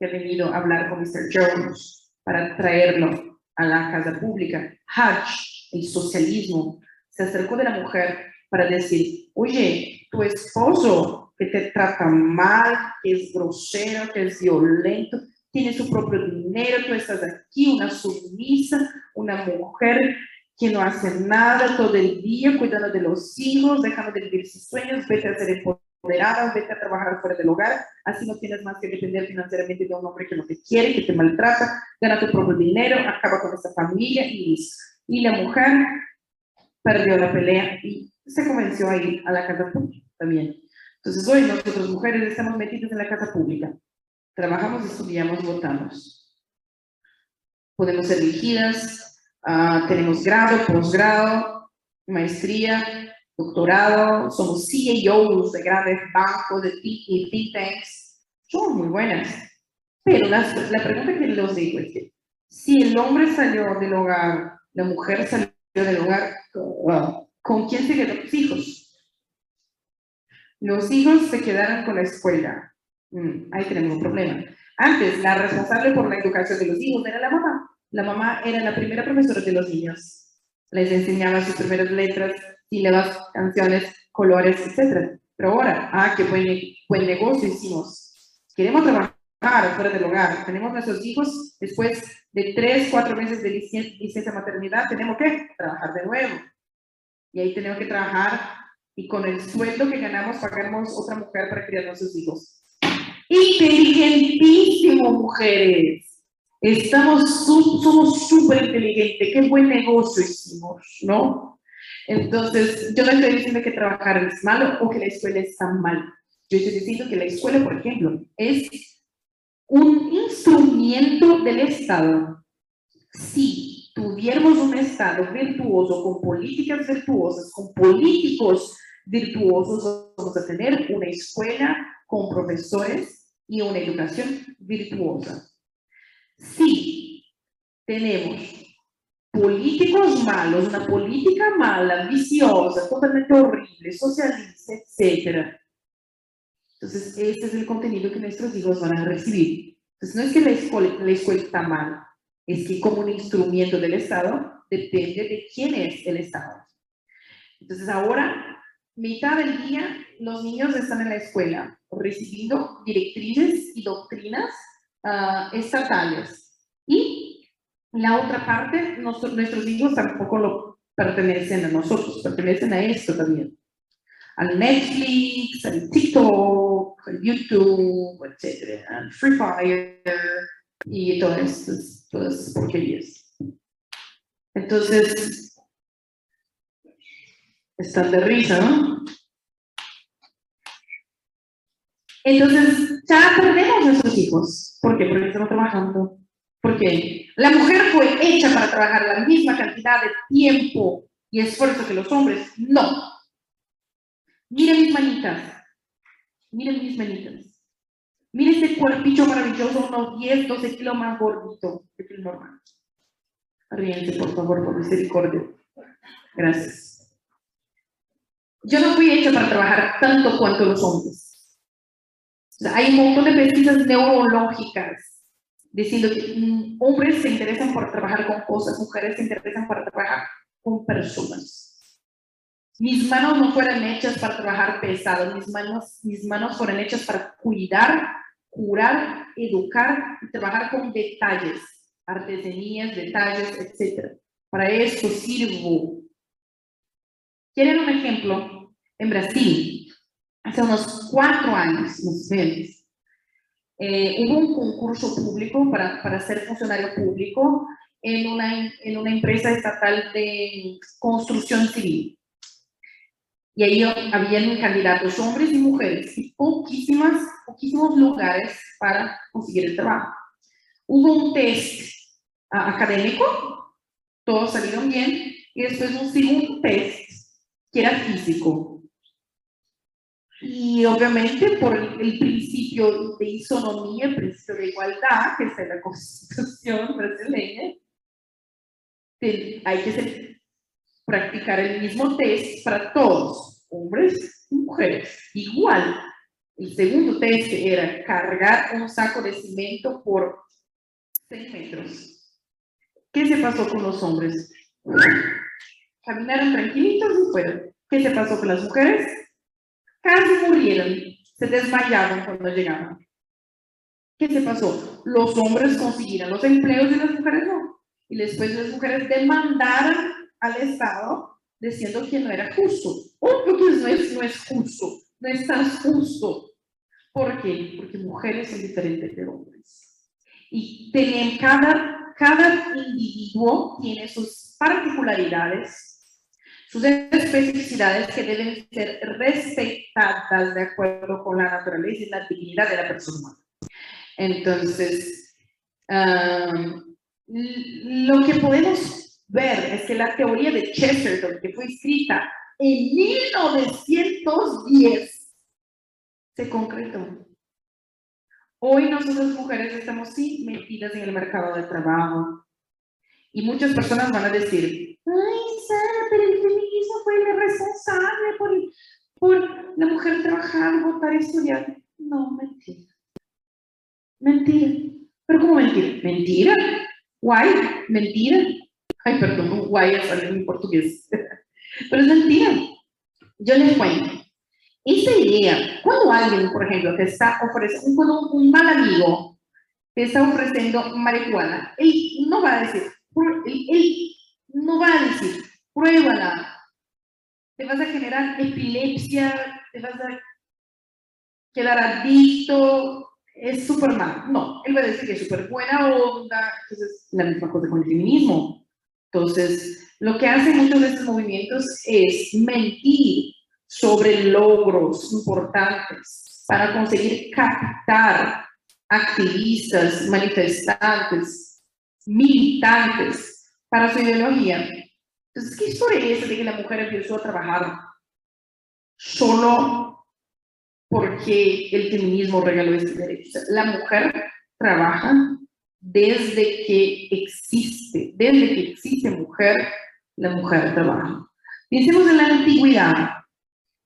que ha venido a hablar con Mr. Jones para traerlo a la casa pública. Hatch, el socialismo, se acercó de la mujer para decir, oye, tu esposo que te trata mal, que es grosero, que es violento, tiene su propio dinero, tú estás aquí, una sumisa, una mujer que no hace nada todo el día cuidando de los hijos, dejando de vivir sus sueños, vete a hacer empoderadas, vete a trabajar fuera del hogar, así no tienes más que depender financieramente de un hombre que no te quiere, que te maltrata, gana tu propio dinero, acaba con esa familia y Y la mujer perdió la pelea y se convenció a ir a la casa pública también. Entonces hoy nosotros mujeres estamos metidas en la casa pública. Trabajamos, estudiamos, votamos. Podemos ser elegidas, uh, tenemos grado, posgrado, maestría, doctorado, somos CEOs de grandes bancos, de think tanks, son muy buenas. Pero la, la pregunta que les digo es que si el hombre salió del hogar, la mujer salió del hogar, ¿con quién se quedaron los hijos? Los hijos se quedaron con la escuela. Mm, ahí tenemos un problema. Antes, la responsable por la educación de los hijos era la mamá. La mamá era la primera profesora de los niños. Les enseñaba sus primeras letras, sílabas, canciones, colores, etc. Pero ahora, ah, qué buen, buen negocio hicimos. Queremos trabajar fuera del hogar. Tenemos nuestros hijos, después de tres, cuatro meses de licencia maternidad, tenemos que trabajar de nuevo. Y ahí tenemos que trabajar y con el sueldo que ganamos pagamos otra mujer para criar a nuestros hijos. Inteligentísimo, mujeres. Estamos, somos súper inteligentes. Qué buen negocio hicimos, ¿no? Entonces, yo no estoy diciendo que trabajar es malo o que la escuela está mal. Yo estoy diciendo que la escuela, por ejemplo, es un instrumento del Estado. Si tuviéramos un Estado virtuoso, con políticas virtuosas, con políticos virtuosos, vamos a tener una escuela con profesores y una educación virtuosa. Si tenemos políticos malos, una política mala, ambiciosa, totalmente horrible, socialista, etc. Entonces, este es el contenido que nuestros hijos van a recibir. Entonces, no es que la escuela, la escuela está mal, es que como un instrumento del Estado, depende de quién es el Estado. Entonces, ahora, mitad del día, los niños están en la escuela recibiendo directrices y doctrinas uh, estatales. Y la otra parte, nuestros hijos tampoco lo pertenecen a nosotros, pertenecen a esto también. Al Netflix, al TikTok, al YouTube, etc. Al Free Fire y todas estas, todas estas porquerías. Entonces, están de risa, ¿no? Entonces, ya perdemos nuestros hijos. ¿Por qué? Porque estamos trabajando. Porque la mujer fue hecha para trabajar la misma cantidad de tiempo y esfuerzo que los hombres. No. Miren mis manitas. Miren mis manitas. Miren ese cuerpillo maravilloso, unos 10, 12 kilos más gordito que el normal. Ríense, por favor, por misericordia. Gracias. Yo no fui hecha para trabajar tanto cuanto los hombres. Hay un montón de pesquisas neurológicas diciendo que mm, hombres se interesan por trabajar con cosas, mujeres se interesan por trabajar con personas. Mis manos no fueron hechas para trabajar pesado, mis manos, mis manos fueron hechas para cuidar, curar, educar y trabajar con detalles, artesanías, detalles, etc. Para eso sirvo. ¿Quieren un ejemplo? En Brasil, hace unos cuatro años, o menos, eh, hubo un concurso público para, para ser funcionario público en una, en una empresa estatal de construcción civil. Y ahí habían candidatos hombres y mujeres y poquísimas, poquísimos lugares para conseguir el trabajo. Hubo un test académico, todos salieron bien, y después un segundo test que era físico. Y obviamente por el, principio de isonomía, el principio de igualdad, que es la constitución brasileña, hay que practicar el mismo test para todos, hombres y mujeres, igual. El segundo test era cargar un saco de cemento por 6 metros. ¿Qué se pasó con los hombres? Caminaron tranquilitos y fueron. ¿Qué se pasó con las mujeres? Casi murieron, se desmayaron cuando llegaban. ¿Qué se pasó? Los hombres consiguieron los empleos y las mujeres no. Y después las mujeres demandaron al Estado diciendo que no era justo. Oh, porque no es, no es justo, no es tan justo. ¿Por qué? Porque mujeres son diferentes de hombres. Y tienen, cada, cada individuo tiene sus particularidades, sus especificidades que deben ser respetadas de acuerdo con la naturaleza y la dignidad de la persona humana. Entonces, lo que podemos ver es que la teoría de Chesterton, que fue escrita en 1910, se concretó. Hoy nosotros mujeres estamos sí metidas en el mercado de trabajo y muchas personas van a decir, ay, responsable por, por la mujer trabajar, votar, estudiar. No, mentira. Mentira. ¿Pero cómo mentira? Mentira. Guay, mentira. Ay, perdón, guay es en portugués. Pero es mentira. Yo les cuento. Esa idea, cuando alguien, por ejemplo, te está ofreciendo, cuando un mal amigo te está ofreciendo marihuana, él no va a decir, él no va a decir, pruébala, te vas a generar epilepsia, te vas a quedar adicto, es súper mal. No, él va a decir que es súper buena onda, entonces la misma cosa con el feminismo. Entonces, lo que hacen muchos de estos movimientos es mentir sobre logros importantes para conseguir captar activistas, manifestantes, militantes para su ideología entonces, ¿qué historia es de que la mujer empezó a trabajar solo porque el feminismo regaló este derecho? La mujer trabaja desde que existe, desde que existe mujer, la mujer trabaja. Pensemos en la antigüedad.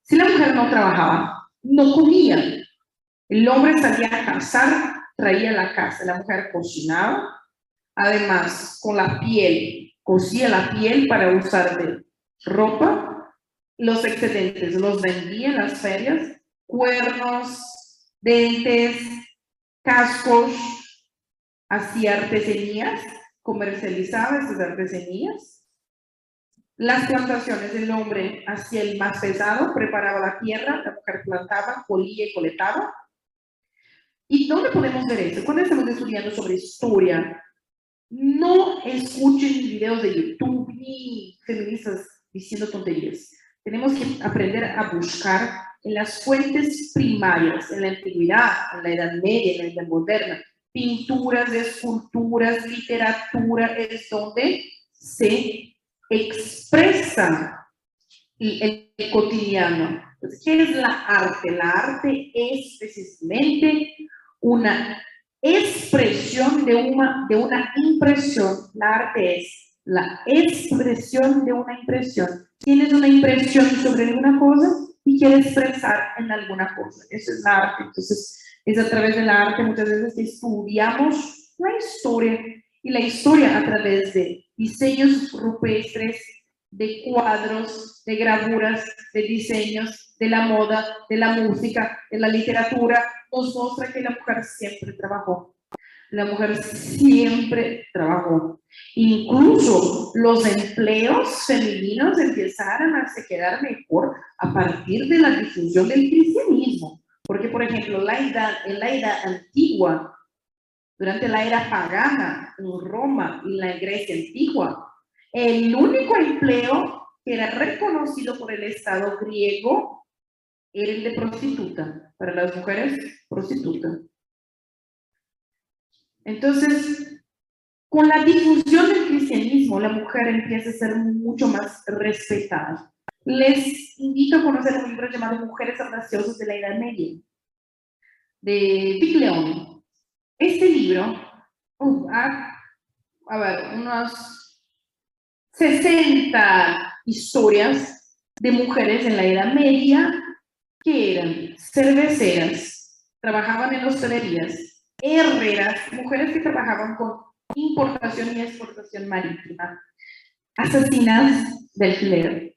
Si la mujer no trabajaba, no comía. El hombre salía a cazar, traía la casa. La mujer cocinaba, además con la piel cosía la piel para usar de ropa, los excedentes los vendía en las ferias, cuernos, dentes, cascos, hacía artesanías, comercializaba esas artesanías. Las plantaciones, del hombre hacía el más pesado, preparaba la tierra, la mujer plantaba, colía y coletaba. ¿Y dónde podemos ver eso? Cuando estamos estudiando sobre historia, no escuchen videos de YouTube ni feministas diciendo tonterías. Tenemos que aprender a buscar en las fuentes primarias, en la antigüedad, en la Edad Media, en la Edad Moderna, pinturas, esculturas, literatura, es donde se expresa el, cotidiano. ¿qué es la arte? La arte es precisamente una expresión de una, de una impresión. La arte es la expresión de una impresión. Tienes una impresión sobre alguna cosa y quieres expresar en alguna cosa. Eso es la arte. Entonces, es a través del arte muchas veces que estudiamos la historia y la historia a través de diseños rupestres, de cuadros, de gravuras, de diseños, de la moda, de la música, de la literatura, nos muestra que la mujer siempre trabajó. La mujer siempre trabajó. Incluso los empleos femeninos empezaron a se quedar mejor a partir de la difusión del cristianismo. Porque, por ejemplo, la edad, en la edad antigua, durante la era pagana, en Roma y la Grecia antigua, el único empleo que era reconocido por el Estado griego el de prostituta, para las mujeres, prostituta. Entonces, con la difusión del cristianismo, la mujer empieza a ser mucho más respetada. Les invito a conocer un libro llamado Mujeres Audaciosas de la Edad Media, de León. Este libro, uh, a ver, unos 60 historias de mujeres en la Edad Media que eran cerveceras, trabajaban en hostelerías, herreras, mujeres que trabajaban con importación y exportación marítima, asesinas del alquiler.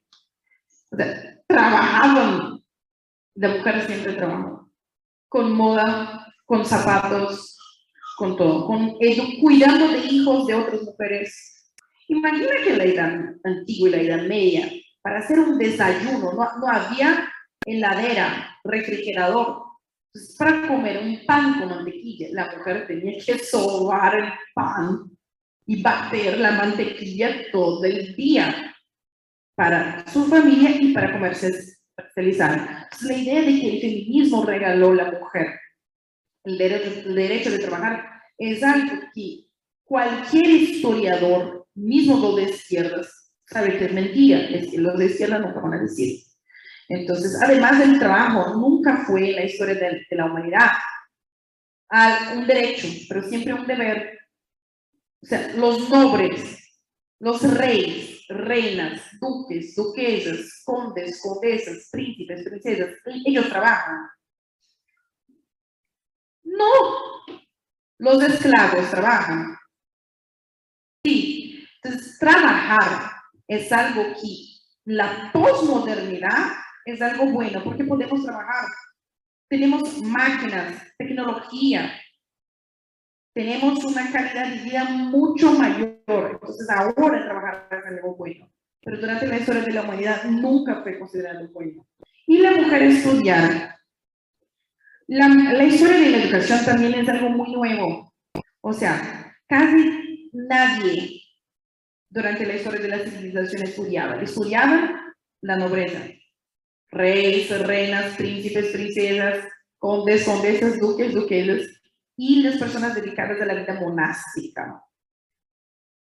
O sea, trabajaban, la mujer siempre trabajó, con moda, con zapatos, con todo, con cuidando de hijos de otras mujeres Imagina que la edad antigua y la edad media, para hacer un desayuno, no, no había heladera, refrigerador. Entonces, para comer un pan con mantequilla, la mujer tenía que sobar el pan y bater la mantequilla todo el día para su familia y para comercializar. la idea de que el feminismo regaló la mujer el derecho, el derecho de trabajar es algo que cualquier historiador mismo los de izquierdas sabe que es mentira, es que los de izquierda nunca van a decir. Entonces, además del trabajo, nunca fue en la historia de, la humanidad un derecho, pero siempre un deber. O sea, los nobles, los reyes, reinas, duques, duquesas, condes, condesas, príncipes, princesas, ellos trabajan. No, los esclavos trabajan. Sí, entonces, trabajar es algo que la posmodernidad es algo bueno porque podemos trabajar. Tenemos máquinas, tecnología, tenemos una calidad de vida mucho mayor. Entonces, ahora trabajar es algo bueno. Pero durante la historia de la humanidad nunca fue considerado bueno. Y la mujer estudiar. La, la historia de la educación también es algo muy nuevo. O sea, casi nadie durante la historia de la civilización estudiaban. Estudiaban la nobleza. Reyes, reinas, príncipes, princesas, condes, condesas, duques, duquesas y las personas dedicadas a la vida monástica.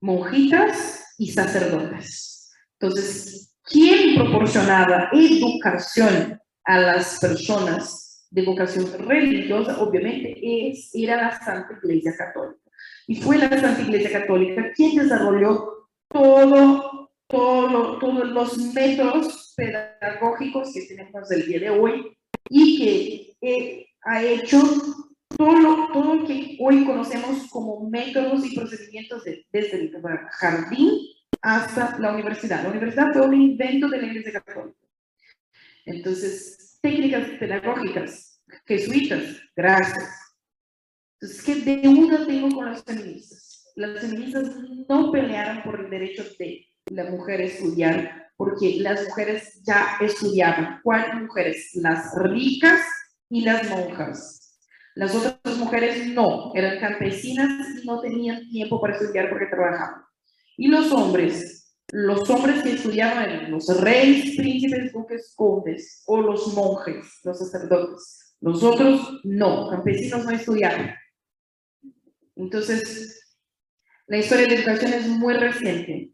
Monjitas y sacerdotes. Entonces, ¿quién proporcionaba educación a las personas de vocación religiosa? Obviamente es, era la Santa Iglesia Católica. Y fue la Santa Iglesia Católica quien desarrolló todo, todo, todos los métodos pedagógicos que tenemos el día de hoy y que ha hecho todo lo, todo que hoy conocemos como métodos y procedimientos desde el jardín hasta la universidad. La universidad fue un invento de la Iglesia Católica. Entonces, técnicas pedagógicas, jesuitas, gracias. Entonces, ¿qué deuda tengo con las feministas? las feministas no pelearon por el derecho de la mujer estudiar, porque las mujeres ya estudiaban. ¿Cuáles mujeres? Las ricas y las monjas. Las otras mujeres no, eran campesinas y no tenían tiempo para estudiar porque trabajaban. Y los hombres, los hombres que estudiaban eran los reyes, príncipes, duques, condes, o los monjes, los sacerdotes. Los otros no, campesinos no estudiaban. Entonces, la historia de la educación es muy reciente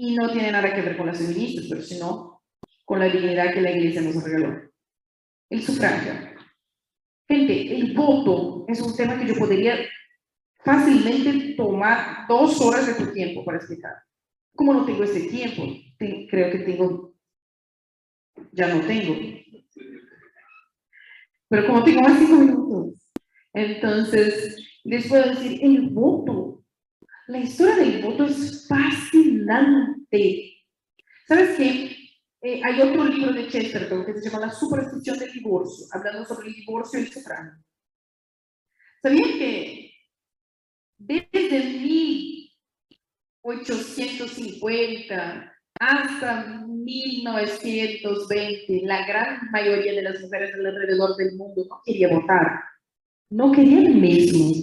y no tiene nada que ver con las feministas, pero sino con la dignidad que la iglesia nos regaló. El sufragio. Gente, el voto es un tema que yo podría fácilmente tomar dos horas de tu tiempo para explicar. Como no tengo ese tiempo, creo que tengo, ya no tengo. Pero como tengo más cinco minutos, entonces les puedo decir, el voto, la historia del voto es fascinante. ¿Sabes qué? Eh, hay otro libro de Chesterton que se llama La superstición del divorcio, hablando sobre el divorcio y el sufragio. ¿Sabían que desde 1850 hasta 1920, la gran mayoría de las mujeres alrededor del mundo no quería votar, no querían mismo,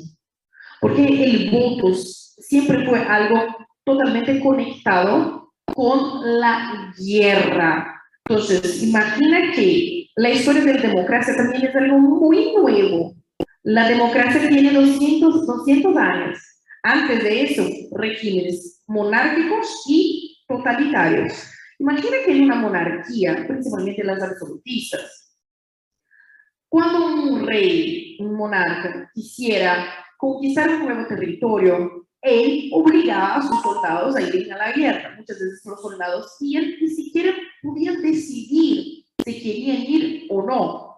porque el voto siempre fue algo totalmente conectado con la guerra. Entonces, imagina que la historia de la democracia también es algo muy nuevo, la democracia tiene 200, 200 años. Antes de eso, regímenes monárquicos y totalitarios. Imagina que en una monarquía, principalmente las absolutistas, cuando un rey, un monarca, quisiera conquistar un nuevo territorio, él obligaba a sus soldados a ir a la guerra. Muchas veces los soldados iban, ni siquiera podían decidir si querían ir o no.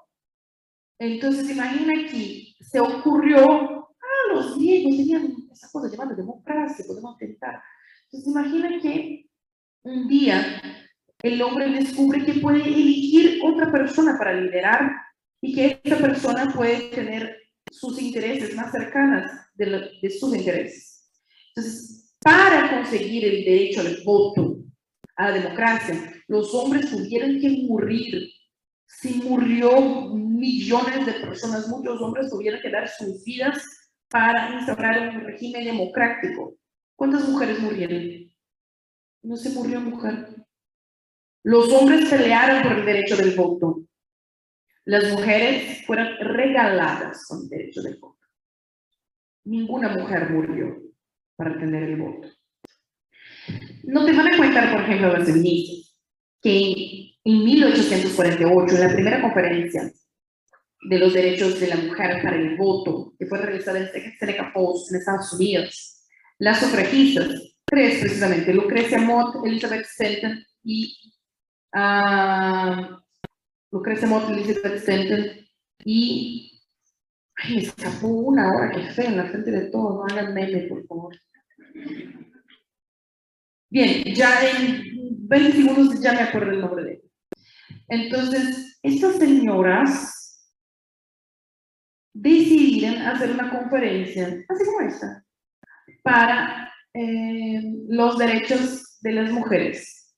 Entonces, imagina que se ocurrió, ah, los griegos tenían esa cosa llamada democracia, podemos tentar. Entonces imagina que un día el hombre descubre que puede elegir otra persona para liderar y que esa persona puede tener sus intereses más cercanas de, de sus intereses. Entonces, para conseguir el derecho al voto, a la democracia, los hombres tuvieron que morir si murió millones de personas, muchos hombres tuvieron que dar sus vidas para instaurar un régimen democrático. ¿Cuántas mujeres murieron? No se murió mujer. Los hombres pelearon por el derecho del voto. Las mujeres fueron regaladas con el derecho del voto. Ninguna mujer murió para tener el voto. No te van a contar, por ejemplo, las feministas, que en 1848, en la primera conferencia de los derechos de la mujer para el voto, que fue realizada en Seneca Falls, en Estados Unidos, las sufragistas, tres precisamente, Lucrecia Mott, Elizabeth Stanton y uh, Lucrecia Mott, Elizabeth Stanton y ay, escapó una hora, que fea, en la frente de todos, no hagan meme, por favor. Bien, ya en 20 segundos ya me acuerdo el nombre de él. Entonces, estas señoras decidieron hacer una conferencia, así como esta, para eh, los derechos de las mujeres.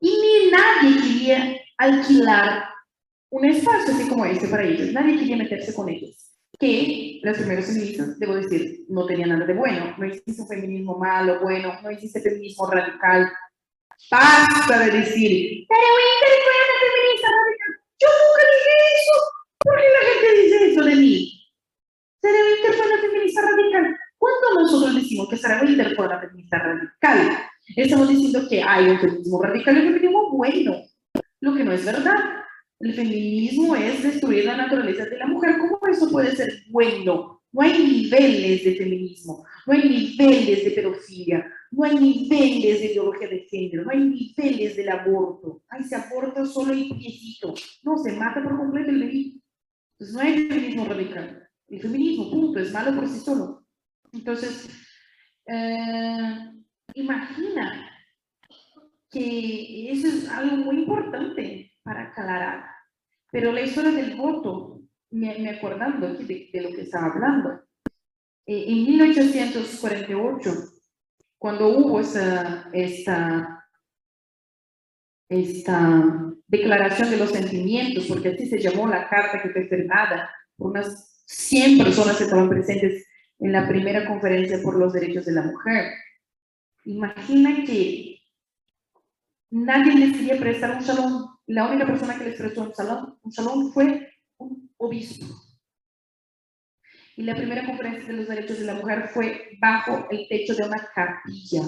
Y ni nadie quería alquilar un espacio así como este para ellos, nadie quería meterse con ellos. Que las primeras feministas, debo decir, no tenían nada de bueno, no existe un feminismo malo, bueno, no existe feminismo radical, Basta de decir, pero Winter fue una feminista radical. Yo nunca dije eso. ¿Por qué la gente dice eso de mí? Sarah Winter fue una feminista radical. ¿Cuándo nosotros decimos que Sarah Winter fue una feminista radical? Estamos diciendo que hay un feminismo radical y un feminismo bueno, lo que no es verdad. El feminismo es destruir la naturaleza de la mujer. ¿Cómo eso puede ser bueno? No hay niveles de feminismo, no hay niveles de pedofilia, no hay niveles de ideología de género, no hay niveles del aborto. Ay, se aborta solo el piecito. No, se mata por completo el bebé. Entonces no hay feminismo radical. El feminismo, punto, es malo por sí solo. Entonces, eh, imagina que eso es algo muy importante para aclarar. Pero la historia del voto, me, me acordando aquí de, de, lo que estaba hablando, eh, en 1848, cuando hubo esta, esta, esta declaración de los sentimientos, porque así se llamó la carta que fue firmada por unas 100 personas que estaban presentes en la primera conferencia por los derechos de la mujer. Imagina que nadie les prestar un salón. La única persona que les prestó un salón, un salón fue un obispo. Y la primera conferencia de los derechos de la mujer fue bajo el techo de una capilla.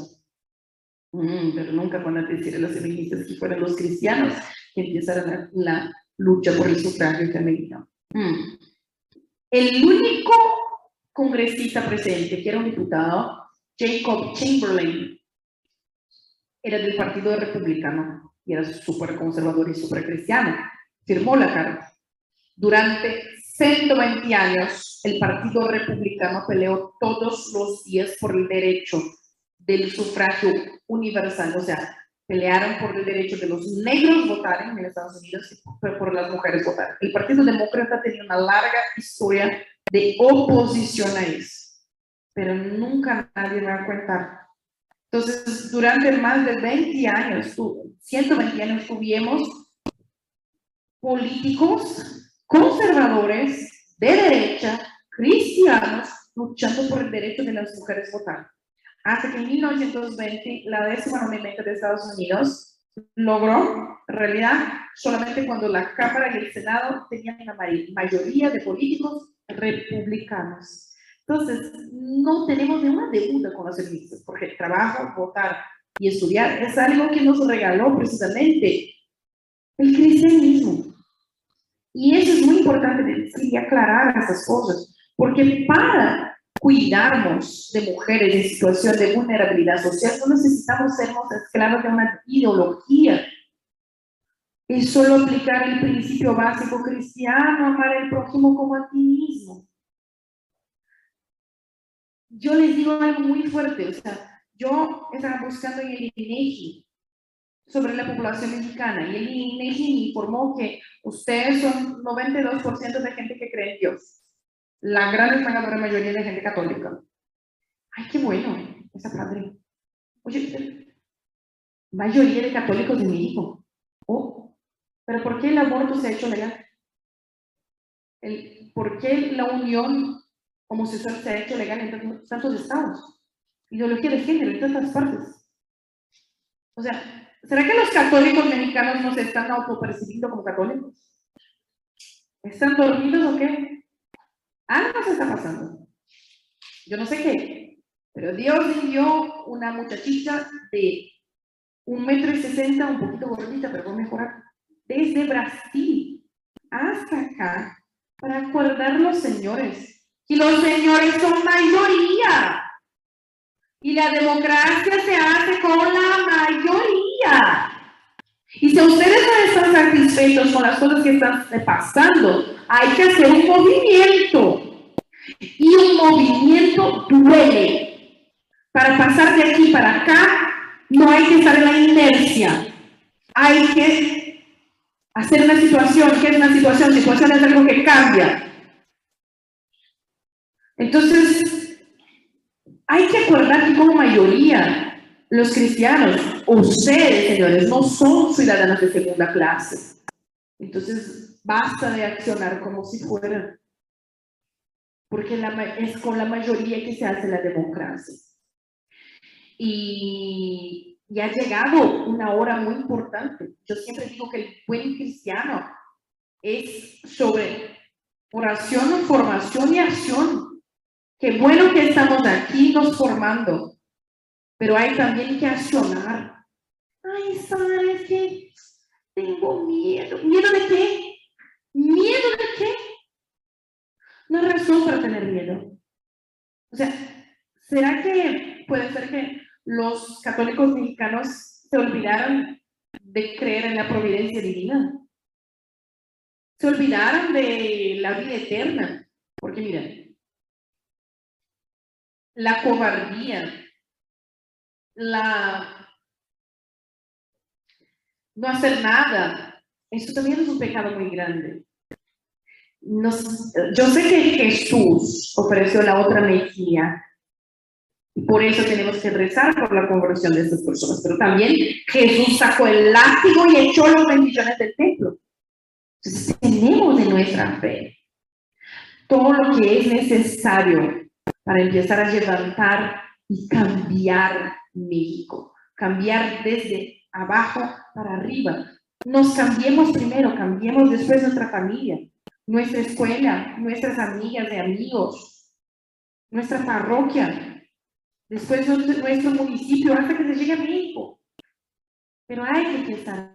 Mm, pero nunca van a decir a las feministas que fueron los cristianos que empezaron la, lucha por el sufragio femenino. Mm. El único congresista presente, que era un diputado, Jacob Chamberlain, era del Partido Republicano y era súper conservador y súper cristiano. Firmó la carta. Durante 120 años, el Partido Republicano peleó todos los días por el derecho del sufragio universal, o sea, pelearon por el derecho de los negros votar en Estados Unidos y por las mujeres votar. El Partido Demócrata tenía una larga historia de oposición a eso, pero nunca nadie va a contar. Entonces, durante más de 20 años, 120 años, tuvimos políticos conservadores de derecha, cristianos, luchando por el derecho de las mujeres a votar. Hasta que en 1920 la décima movimiento de Estados Unidos logró, en realidad, solamente cuando la Cámara y el Senado tenían una mayoría de políticos republicanos. Entonces, no tenemos ninguna deuda con las feministas, porque el trabajo, votar y estudiar es algo que nos regaló precisamente el cristianismo. Y eso es muy importante decir y aclarar esas cosas, porque para cuidarnos de mujeres en situación de vulnerabilidad social no necesitamos sernos esclavos de una ideología es solo aplicar el principio básico cristiano, amar al prójimo como a ti mismo. Yo les digo algo muy fuerte, o sea, yo estaba buscando en el INEGI sobre la población mexicana y el INEGI me informó que ustedes son 92% de gente que cree en Dios, la gran mayoría de gente católica. Ay, qué bueno, esa padre. Oye, mayoría de católicos en México. Oh, pero ¿por qué el aborto se ha hecho legal? El, ¿Por qué la unión homosexual se ha hecho legal en tantos estados? Ideología de género en tantas partes. O sea, ¿será que los católicos mexicanos no se están autopercibiendo como católicos? ¿Están dormidos o qué? Algo se está pasando. Yo no sé qué, pero Dios envió una muchachita de un metro y sesenta, un poquito gordita, pero a mejorar desde Brasil hasta acá para acordar los señores. Y los señores son mayoría. Y la democracia se hace con la mayoría. Y si ustedes no están satisfechos con las cosas que están pasando, hay que hacer un movimiento. Y un movimiento duele. Para pasar de aquí para acá, no hay que estar en la inercia. Hay que hacer una situación, ¿qué es una situación? Situación es algo que cambia. Entonces, hay que acordar que como mayoría, los cristianos, ustedes, señores, no son ciudadanos de segunda clase. Entonces, basta de accionar como si fueran. Porque es con la mayoría que se hace la democracia. Y y ha llegado una hora muy importante. Yo siempre digo que el buen cristiano es sobre oración, formación y acción. Qué bueno que estamos aquí nos formando, pero hay también que accionar. Ay, ¿sabes qué? Tengo miedo. ¿Miedo de qué? ¿Miedo de qué? No hay razón para tener miedo. O sea, ¿será que puede ser que los católicos mexicanos se olvidaron de creer en la providencia divina. Se olvidaron de la vida eterna. Porque miren, la cobardía, la no hacer nada, eso también es un pecado muy grande. yo sé que Jesús ofreció la otra mejilla y por eso tenemos que rezar por la conversión de estas personas. Pero también Jesús sacó el látigo y echó los bendiciones del templo. Entonces tenemos de nuestra fe todo lo que es necesario para empezar a levantar y cambiar México, cambiar desde abajo para arriba. Nos cambiemos primero, cambiemos después nuestra familia, nuestra escuela, nuestras amigas y amigos, nuestra parroquia, después nuestro municipio, hasta que se llegue a México. Pero hay que empezar.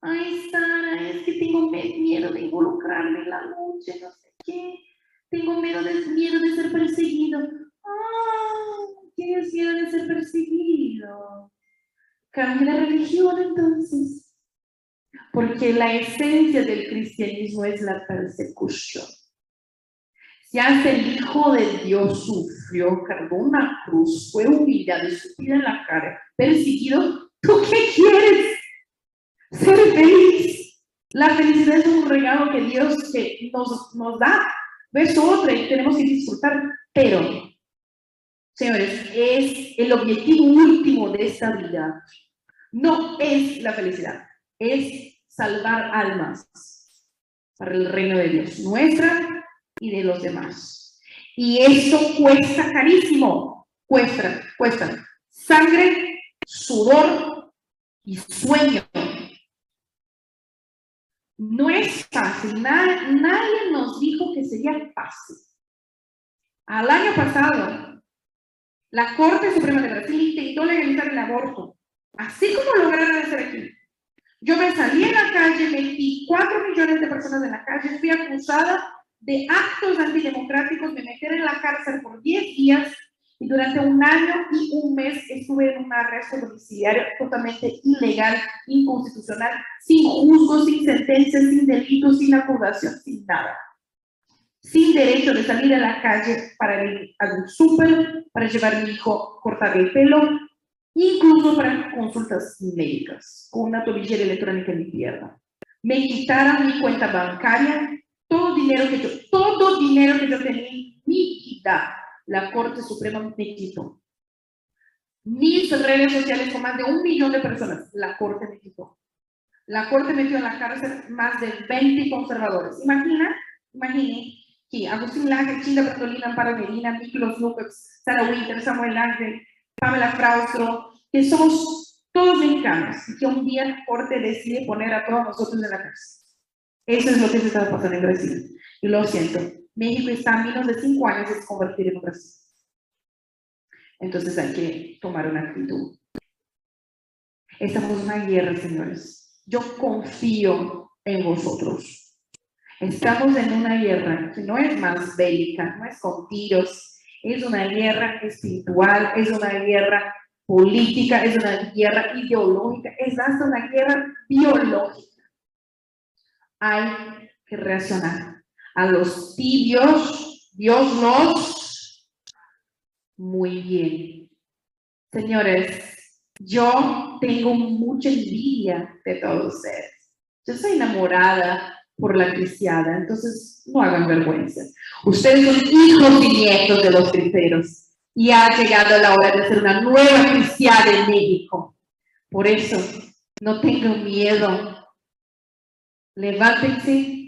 Ay, Sara, es que tengo miedo de involucrarme en la lucha, no sé qué. Tengo miedo de, miedo de ser perseguido. Ah, tienes miedo de ser perseguido. Cambia la religión entonces. Porque la esencia del cristianismo es la persecución. Si hasta el Hijo de Dios sufrió, cargó una cruz, fue humillado, escupida en la cara, perseguido, ¿tú qué quieres? Ser feliz. La felicidad es un regalo que Dios nos, nos da. Es otra y tenemos que disfrutar. Pero, señores, es el objetivo último de esta vida. No es la felicidad, es salvar almas para el reino de Dios, nuestra y de los demás. Y eso cuesta carísimo, cuesta, cuesta sangre, sudor y sueño. No es fácil, nadie, nos dijo que sería fácil. Al año pasado, la Corte Suprema de Brasil intentó legalizar el aborto, así como lograron hacer aquí. Yo me salí en la calle, metí cuatro millones de personas en la calle, fui acusada de actos antidemocráticos, me metieron en la cárcel por 10 días y durante un año y un mes estuve en un arresto domiciliario totalmente ilegal, inconstitucional, sin juzgo, sin sentencia, sin delito, sin acusación, sin nada. Sin derecho de salir a la calle para ir a un súper, para llevar a mi hijo, cortar el pelo, incluso para consultas médicas, con una tobillera electrónica en mi pierna. Me quitaron mi cuenta bancaria, todo dinero que yo, todo dinero que yo tenía en mi vida, la Corte Suprema me. Mis redes sociales con más de un millón de personas, la Corte me quitó. La Corte metió en la cárcel más de 20 conservadores. Imagina, imagine que Agustín Laje, Chinda Bertolina, Amparo Medina, Miklos López, Sara Winter, Samuel Ángel, Pamela Fraustro, que somos todos mexicanos y que un día la Corte decide poner a todos nosotros en la cárcel. Eso es lo que se está pasando en Brasil. Y lo siento, México está a menos de cinco años de convertir en Brasil. Entonces hay que tomar una actitud. Estamos en una guerra, señores. Yo confío en vosotros. Estamos en una guerra que no es más bélica, no es con tiros, es una guerra espiritual, es una guerra política, es una guerra ideológica, es hasta una guerra biológica. Hay que reaccionar. A los tibios, Dios nos muy bien. Señores, yo tengo mucha envidia de todos ustedes. Yo soy enamorada por la cristiada, entonces no hagan vergüenza. Ustedes son hijos y nietos de los cristeros y ha llegado la hora de ser una nueva cristiana en México. Por eso, no tengan miedo. Levántense,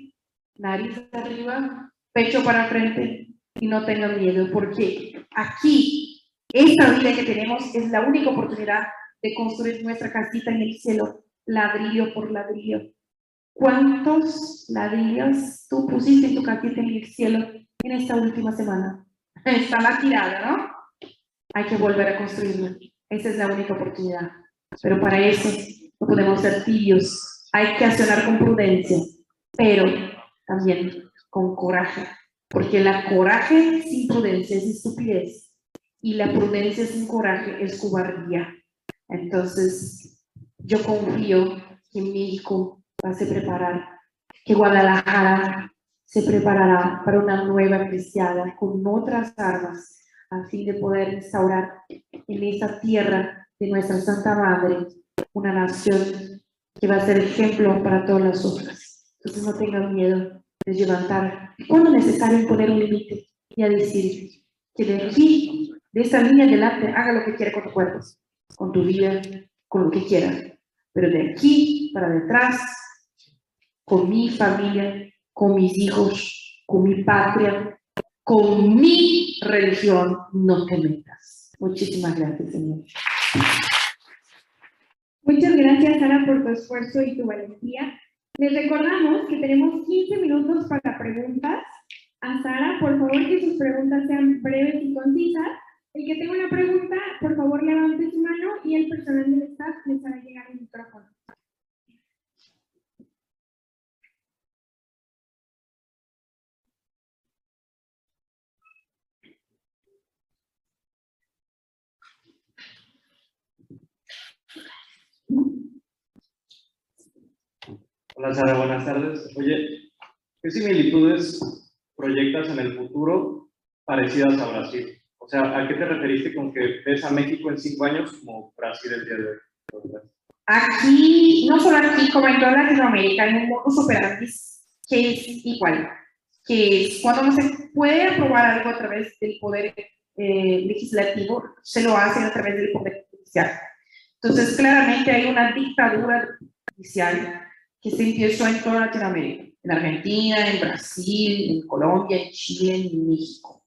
nariz arriba, pecho para frente y no tengan miedo, porque aquí, esta vida que tenemos es la única oportunidad de construir nuestra casita en el cielo, ladrillo por ladrillo. ¿Cuántos ladrillos tú pusiste en tu casita en el cielo en esta última semana? Está la tirada, ¿no? Hay que volver a construirlo. Esa es la única oportunidad. Pero para eso no podemos ser tibios. Hay que accionar con prudencia, pero también con coraje. Porque la coraje sin prudencia es estupidez. Y la prudencia sin coraje es cobardía. Entonces, yo confío que México va a se preparar, que Guadalajara se preparará para una nueva cristiada con otras armas a fin de poder instaurar en esa tierra de nuestra Santa Madre una nación que va a ser ejemplo para todas las otras. Entonces no tengan miedo de levantar, cuando necesario poner un límite y a decir que de aquí, de esa línea adelante, haga lo que quiera con tu cuerpo, con tu vida, con lo que quiera. Pero de aquí para detrás, con mi familia, con mis hijos, con mi patria, con mi religión no te metas. Muchísimas gracias, Señor. Muchas gracias, Sara, por tu esfuerzo y tu valentía. Les recordamos que tenemos 15 minutos para preguntas. A Sara, por favor, que sus preguntas sean breves y concisas. El que tenga una pregunta, por favor, levante su mano y el personal del staff les hará llegar el micrófono. Hola Sara, buenas tardes. Oye, ¿qué similitudes proyectas en el futuro parecidas a Brasil? O sea, ¿a qué te referiste con que ves a México en cinco años como Brasil el día de hoy? Aquí, no solo aquí, como en toda Latinoamérica, hay un modus operandi que es igual, que es cuando no se puede aprobar algo a través del poder eh, legislativo, se lo hacen a través del poder judicial. Entonces, claramente hay una dictadura judicial que se empezó en toda Latinoamérica, en Argentina, en Brasil, en Colombia, en Chile, en México.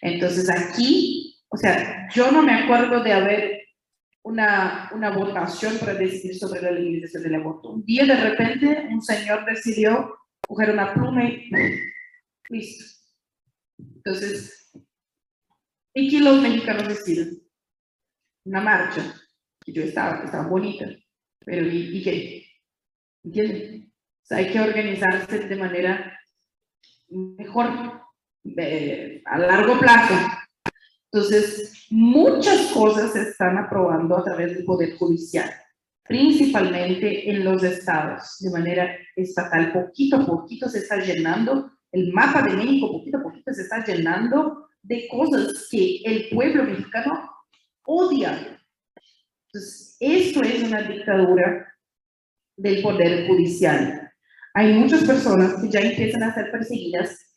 Entonces, aquí, o sea, yo no me acuerdo de haber una, una votación para decidir sobre la legalización del aborto. Un día, de repente, un señor decidió coger una pluma y listo. Entonces, ¿y qué los mexicanos deciden? Una marcha yo estaba, que estaba bonita, pero ¿y, y qué? ¿Entienden? O sea, hay que organizarse de manera mejor, eh, a largo plazo. Entonces, muchas cosas se están aprobando a través del Poder Judicial, principalmente en los estados, de manera estatal. Poquito a poquito se está llenando, el mapa de México poquito a poquito se está llenando de cosas que el pueblo mexicano odia entonces, esto es una dictadura del poder judicial. Hay muchas personas que ya empiezan a ser perseguidas,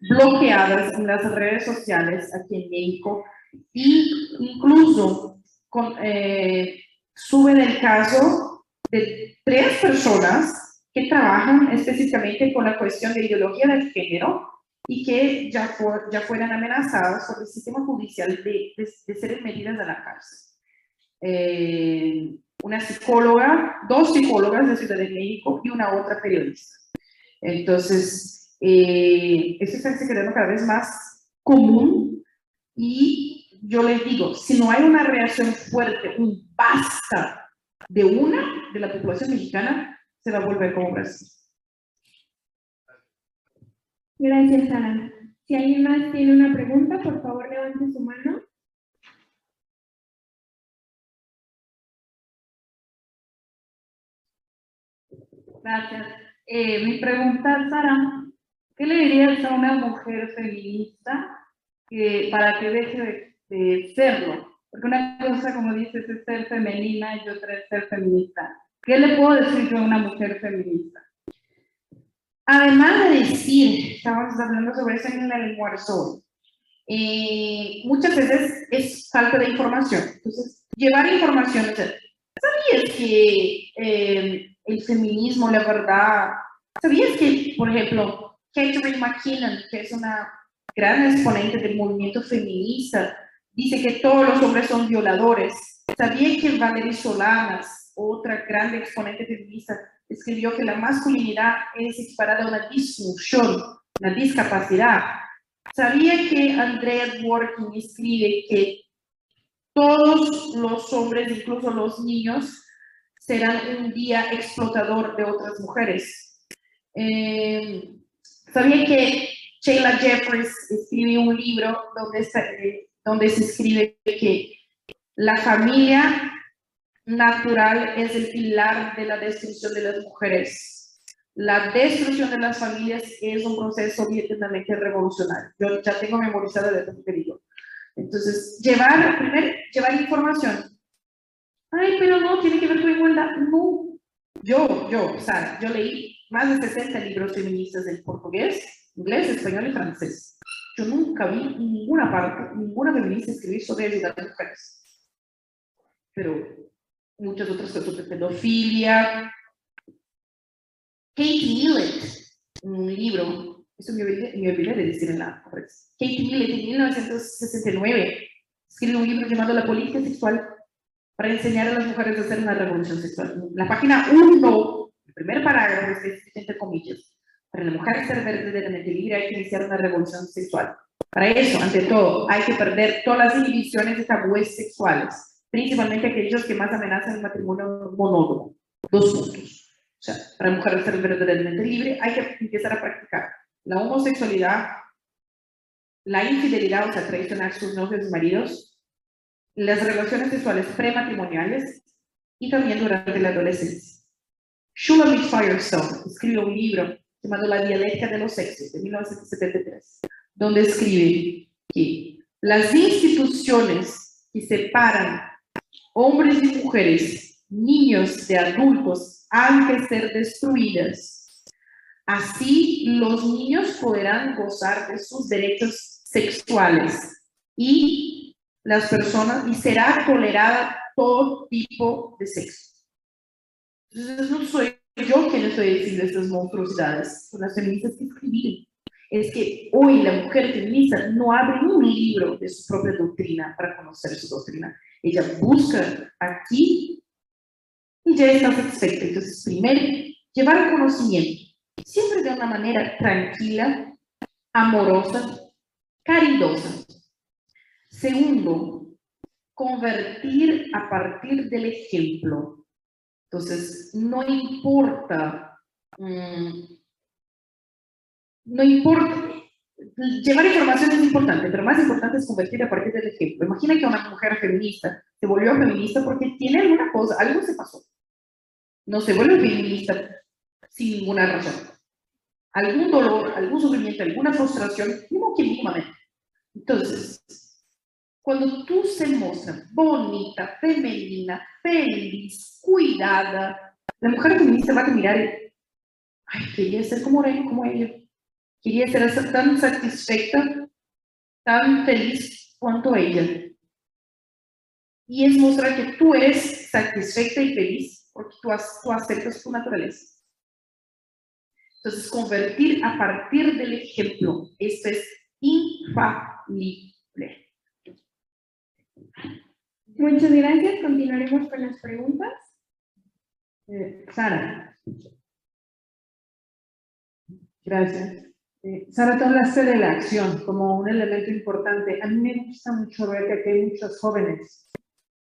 bloqueadas en las redes sociales aquí en México y incluso con, eh, suben el caso de tres personas que trabajan específicamente con la cuestión de ideología del género y que ya, ya fueran amenazadas por el sistema judicial de, de, de ser medidas a la cárcel. Eh, una psicóloga, dos psicólogas de Ciudad de México y una otra periodista. Entonces, eh, esto está quedando cada vez más común y yo les digo, si no hay una reacción fuerte, un basta de una de la población mexicana, se va a volver como Brasil. Gracias, Ana. Si alguien más tiene una pregunta, por favor levante su mano. Gracias. Eh, mi pregunta, Sara, ¿qué le dirías a una mujer feminista que, para que deje de, serlo? Porque una cosa, como dices, es ser femenina y otra es ser feminista. ¿Qué le puedo decir yo a una mujer feminista? Además de decir, estábamos hablando sobre eso en el almuerzo, eh, muchas veces es falta de información. Entonces, llevar información, ¿sabías que eh, el feminismo, la verdad. ¿Sabías que, por ejemplo, Catherine McKinnon, que es una gran exponente del movimiento feminista, dice que todos los hombres son violadores? ¿Sabía que Valerie Solanas, otra gran exponente feminista, escribió que la masculinidad es equiparada a una disfunción, una discapacidad? ¿Sabía que Andrea Dworkin escribe que todos los hombres, incluso los niños, serán un día explotador de otras mujeres. Eh, ¿Sabían que Sheila Jeffries escribió un libro donde se, donde se escribe que la familia natural es el pilar de la destrucción de las mujeres? La destrucción de las familias es un proceso vietnamita revolucionario. Yo ya tengo memorizado de lo que digo. Entonces, llevar, primero, llevar información, Ay, pero no, tiene que ver con igualdad. No. Yo, yo, Sara, yo leí más de 60 libros feministas en portugués, inglés, español y francés. Yo nunca vi ninguna parte, ninguna feminista escribir sobre ayudar a mujeres. Pero muchas otras cosas de pedofilia. Kate Millett, un libro Eso me olvidé, me olvidé de decir en la. Kate Millett en 1969 escribe un libro llamado La política sexual para enseñar a las mujeres a hacer una revolución sexual. La página 1, el primer parágrafo, escrito entre comillas. Para la mujer ser verdaderamente libre hay que iniciar una revolución sexual. Para eso, ante todo, hay que perder todas las inhibiciones y tabúes sexuales, principalmente aquellos que más amenazan el matrimonio monógamo. Dos puntos. O sea, para la mujer ser verdaderamente libre hay que empezar a practicar la homosexualidad, la infidelidad, o sea, traicionar sus novios y maridos, las relaciones sexuales prematrimoniales y también durante la adolescencia. Shulamit Firestone escribió un libro llamado La dialéctica de los sexos, de 1973, donde escribe que las instituciones que separan hombres y mujeres, niños de adultos, han que ser destruidas. Así los niños podrán gozar de sus derechos sexuales y las personas y será tolerada todo tipo de sexo. Entonces no soy yo quien estoy diciendo estas monstruosidades, son las feministas que escribieron. Es que hoy la mujer feminista no abre un libro de su propia doctrina para conocer su doctrina. Ella busca aquí y ya está satisfecha. Entonces, primero, llevar el conocimiento, siempre de una manera tranquila, amorosa, caridosa. Segundo, convertir a partir del ejemplo. Entonces, no importa, mmm, no importa, llevar información es importante, pero más importante es convertir a partir del ejemplo. Imagina que una mujer feminista se volvió feminista porque tiene alguna cosa, algo se pasó. No se vuelve feminista sin ninguna razón. Algún dolor, algún sufrimiento, alguna frustración, mismo que mínimamente. Entonces, cuando tú se muestras bonita, femenina, feliz, cuidada, la mujer feminista va a mirar y, ay, quería ser como ella, como ella. Quería ser tan satisfecha, tan feliz cuanto ella. Y es mostrar que tú eres satisfecha y feliz porque tú, tú aceptas tu naturaleza. Entonces, convertir a partir del ejemplo, esto es infalible. Muchas gracias. Continuaremos con las preguntas. Eh, Sara. Gracias. Eh, Sara, tú hablaste de la acción como un elemento importante. A mí me gusta mucho ver que aquí hay muchos jóvenes.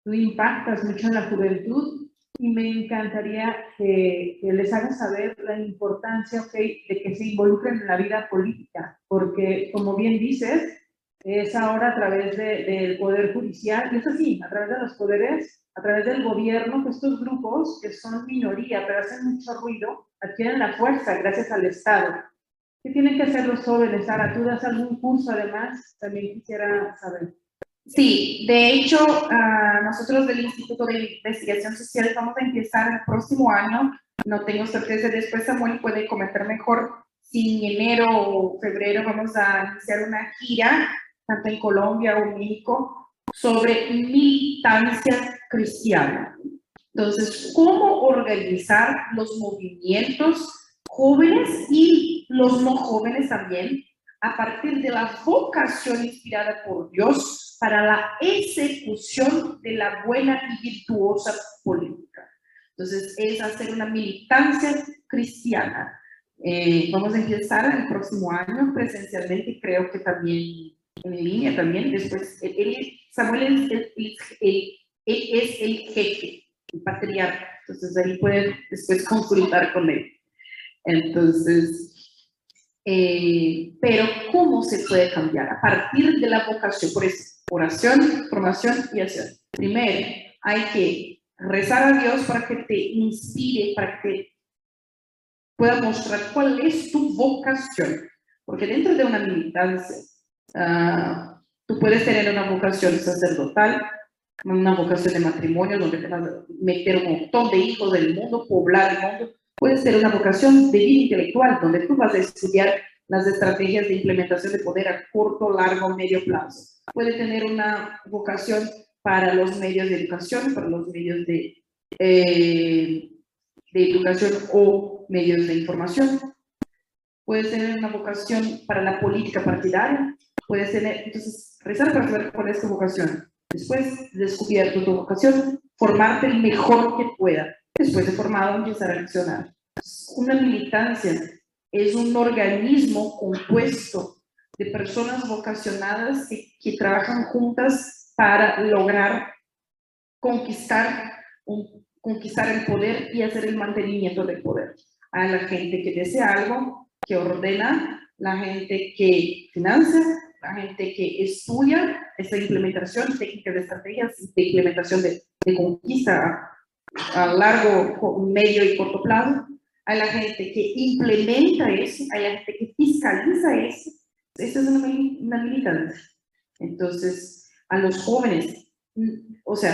Tú impactas mucho en la juventud y me encantaría que, les hagas saber la importancia okay, de que se involucren en la vida política, porque como bien dices, es ahora a través de, del poder judicial, y es así, a través de los poderes, a través del gobierno, que estos grupos, que son minoría, pero hacen mucho ruido, adquieren la fuerza gracias al Estado. ¿Qué tienen que hacer los jóvenes? Sara, ¿tú das algún curso además? También quisiera saber. Sí, de hecho, uh, nosotros del Instituto de Investigación Social vamos a empezar el próximo año. No tengo certeza, después Samuel puede comentar mejor si en enero o febrero vamos a iniciar una gira, tanto en Colombia o México, sobre militancia cristiana. Entonces, ¿cómo organizar los movimientos jóvenes y los no jóvenes también a partir de la vocación inspirada por Dios para la ejecución de la buena y virtuosa política. Entonces, es hacer una militancia cristiana. Eh, vamos a empezar el próximo año presencialmente, creo que también en línea también. Después, él, Samuel es el, el, es el jefe, el patriarca. Entonces, ahí pueden después consultar con él. Entonces, eh, pero ¿cómo se puede cambiar? A partir de la vocación, por eso, oración, formación y acción. Primero, hay que rezar a Dios para que te inspire, para que pueda mostrar cuál es tu vocación. Porque dentro de una militancia, uh, tú puedes tener una vocación sacerdotal, una vocación de matrimonio, donde te vas a meter un montón de hijos del mundo, poblar el mundo, Puede ser una vocación de vida intelectual, donde tú vas a estudiar las estrategias de implementación de poder a corto, largo, medio plazo. Puede tener una vocación para los medios de educación, para los medios de, eh, de educación o medios de información. puedes tener una vocación para la política partidaria, puedes tener, entonces, rezar para saber cuál es tu vocación. Después de descubierto tu vocación, formarte el mejor que pueda. Después de formado, empezar a accionar. Una militancia es un organismo compuesto de personas vocacionadas que, que trabajan juntas para lograr conquistar, un, conquistar el poder y hacer el mantenimiento del poder. Hay la gente que desea algo, que ordena, la gente que financia, la gente que estudia esa implementación, técnicas de estrategias de implementación de, de conquista a, a largo, medio y corto plazo, hay la gente que implementa eso, hay la gente que fiscaliza eso. Esa es una, una militancia. Entonces, a los jóvenes, o sea,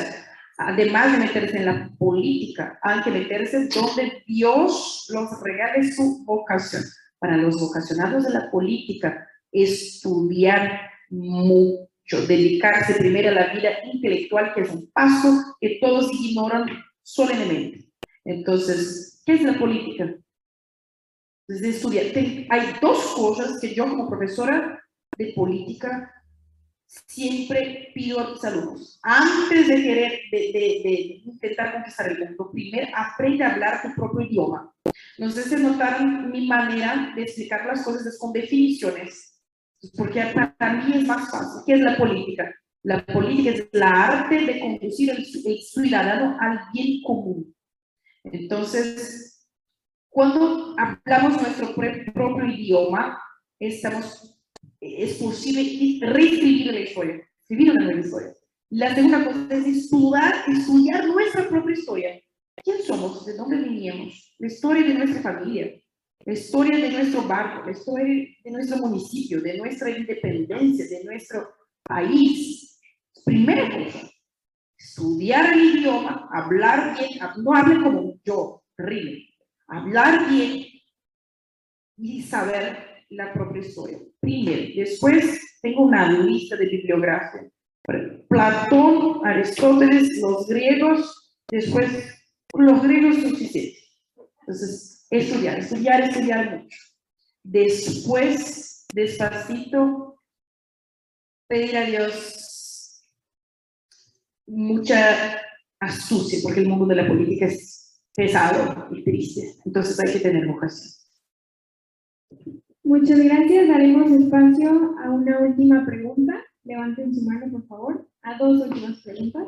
además de meterse en la política, hay que meterse donde Dios los regale su vocación. Para los vocacionados de la política, estudiar mucho, dedicarse primero a la vida intelectual, que es un paso que todos ignoran solemnemente. Entonces, ¿qué es la política? Estudiar. Hay dos cosas que yo como profesora de política siempre pido a mis alumnos, antes de querer, de, de, de, intentar conquistar el mundo, primero aprende a hablar tu propio idioma. No sé si notaron mi manera de explicar las cosas es con definiciones, porque para mí es más fácil. ¿Qué es la política? La política es la arte de conducir el ciudadano al bien común. Entonces, cuando hablamos nuestro propio idioma, estamos es posible reescribir la historia, escribir una nueva historia. La segunda cosa es estudiar, estudiar nuestra propia historia. ¿Quién somos? ¿De dónde vinimos? La historia de nuestra familia, la historia de nuestro barrio, la historia de nuestro municipio, de nuestra independencia, de nuestro país. Primera cosa, estudiar el idioma, hablar bien, no hable como yo, terrible, hablar bien y saber la propia historia. Primero, después tengo una lista de bibliografía. Platón, Aristóteles, los griegos, después los griegos suficientes. Entonces, estudiar, estudiar, estudiar mucho. Después, despacito, pedir a Dios mucha astucia, porque el mundo de la política es pesado y triste. Entonces hay que tener vocación. Muchas gracias. Daremos espacio a una última pregunta. Levanten su mano, por favor. A dos últimas preguntas.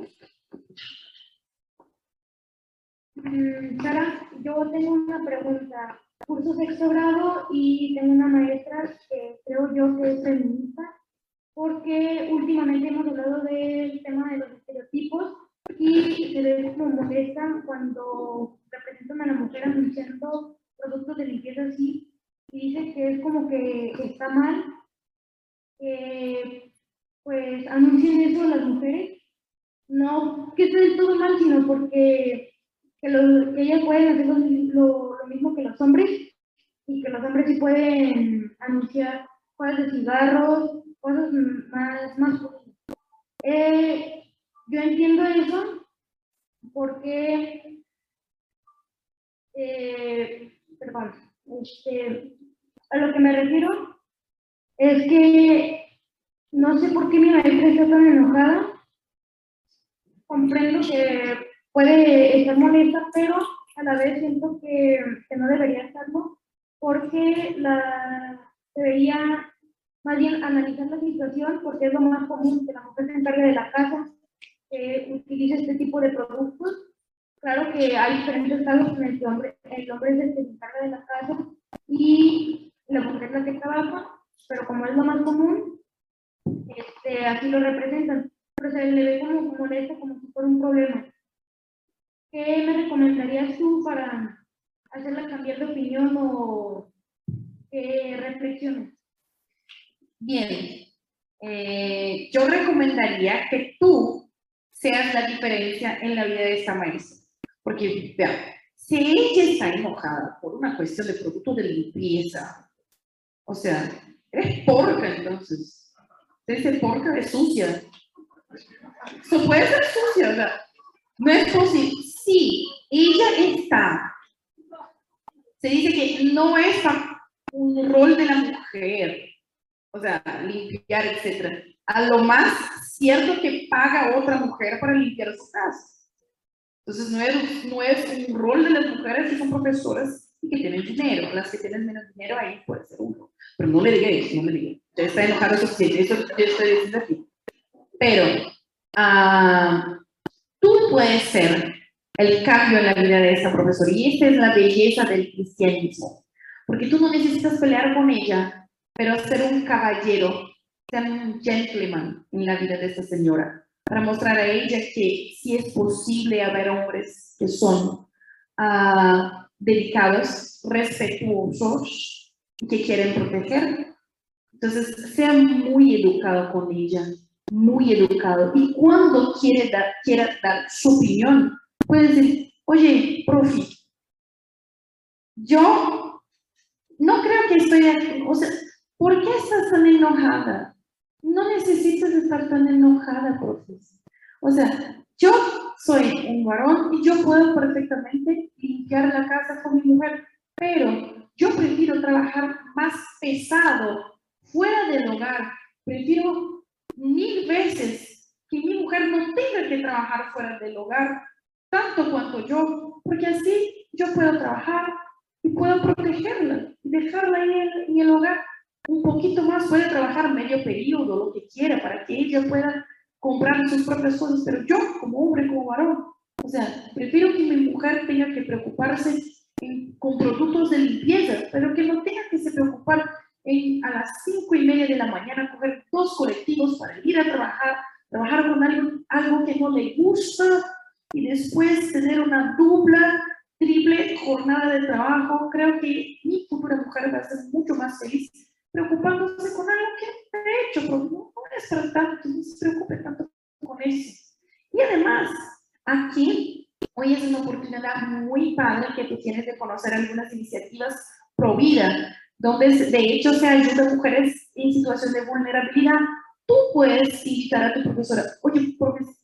Mm, Sara, yo tengo una pregunta. Curso sexto grado y tengo una maestra que creo yo que es feminista, porque últimamente hemos hablado del tema de los estereotipos y se ve como molesta cuando representan a la mujer anunciando productos de limpieza así y dice que es como que está mal que pues anuncien eso las mujeres. No que esté todo mal, sino porque que, lo, que ellas pueden hacer lo, lo, mismo que hombres y que los hombres sí pueden anunciar cosas de cigarros, cosas más, más eh, yo entiendo eso porque, eh, perdón, este, a lo que me refiero es que no sé por qué mi maestra está tan enojada. Comprendo que puede estar molesta, pero a la vez siento que, que no debería estarlo porque la, debería más bien analizar la situación porque es lo más común que la mujer se encargue de la casa, que utilice este tipo de productos. Claro que hay diferentes casos en el que hombre, el hombre es el que se encarga de la casa y la mujer la que trabaja, pero como es lo más común, este, así lo representan. Pero se le ve como molesto, como si fuera un problema. ¿Qué me recomendarías tú para hacerla cambiar de opinión o qué reflexiones? Bien, eh, yo recomendaría que tú seas la diferencia en la vida de esta maestra. Porque, vean, si ella está enojada por una cuestión de producto de limpieza, o sea, eres porca entonces. Dice porca de sucia. Eso puede ser sucia, sea, no es posible. Sí, ella está. Se dice que no es un rol de la mujer, o sea, limpiar, etcétera, a lo más cierto que paga otra mujer para limpiar su casa. Entonces, no es, no es un rol de las mujeres que son profesoras y que tienen dinero. Las que tienen menos dinero, ahí puede ser uno. Pero no le diga eso, no le diga. Ya está enojado suficiente, eso yo estoy diciendo aquí. Pero, ah, tú puedes ser el cambio en la vida de esa profesora. Y esta es la belleza del cristianismo. Porque tú no necesitas pelear con ella, pero ser un caballero, ser un gentleman en la vida de esta señora, para mostrar a ella que sí es posible haber hombres que son uh, dedicados, respetuosos, que quieren proteger. Entonces, sea muy educado con ella, muy educado. Y cuando quiere dar, quiera dar su opinión, puede decir, oye, profe, yo no creo que estoy aquí, o sea, ¿por qué estás tan enojada? No necesitas estar tan enojada, profe. O sea, yo soy un varón y yo puedo perfectamente limpiar la casa con mi mujer, pero yo prefiero trabajar más pesado fuera del hogar. Prefiero mil veces que mi mujer no tenga que trabajar fuera del hogar tanto cuanto yo, porque así yo puedo trabajar y puedo protegerla y dejarla en el, en el hogar. Un poquito más, puede trabajar medio periodo, lo que quiera, para que ella pueda comprar sus propias cosas, pero yo como hombre, como varón, o sea, prefiero que mi mujer tenga que preocuparse con productos de limpieza, pero que no tenga que se preocupar en, a las cinco y media de la mañana coger dos colectivos para ir a trabajar, trabajar con algo, algo que no le gusta, y después tener una dupla, triple jornada de trabajo, creo que mi futura mujer va a ser mucho más feliz preocupándose con algo que de hecho pero no, es para tanto, no se preocupe tanto con eso. Y además, aquí hoy es una oportunidad muy padre que tú tienes de conocer algunas iniciativas pro vida, donde de hecho se ayuda a mujeres en situación de vulnerabilidad. Tú puedes invitar a tu profesora, oye,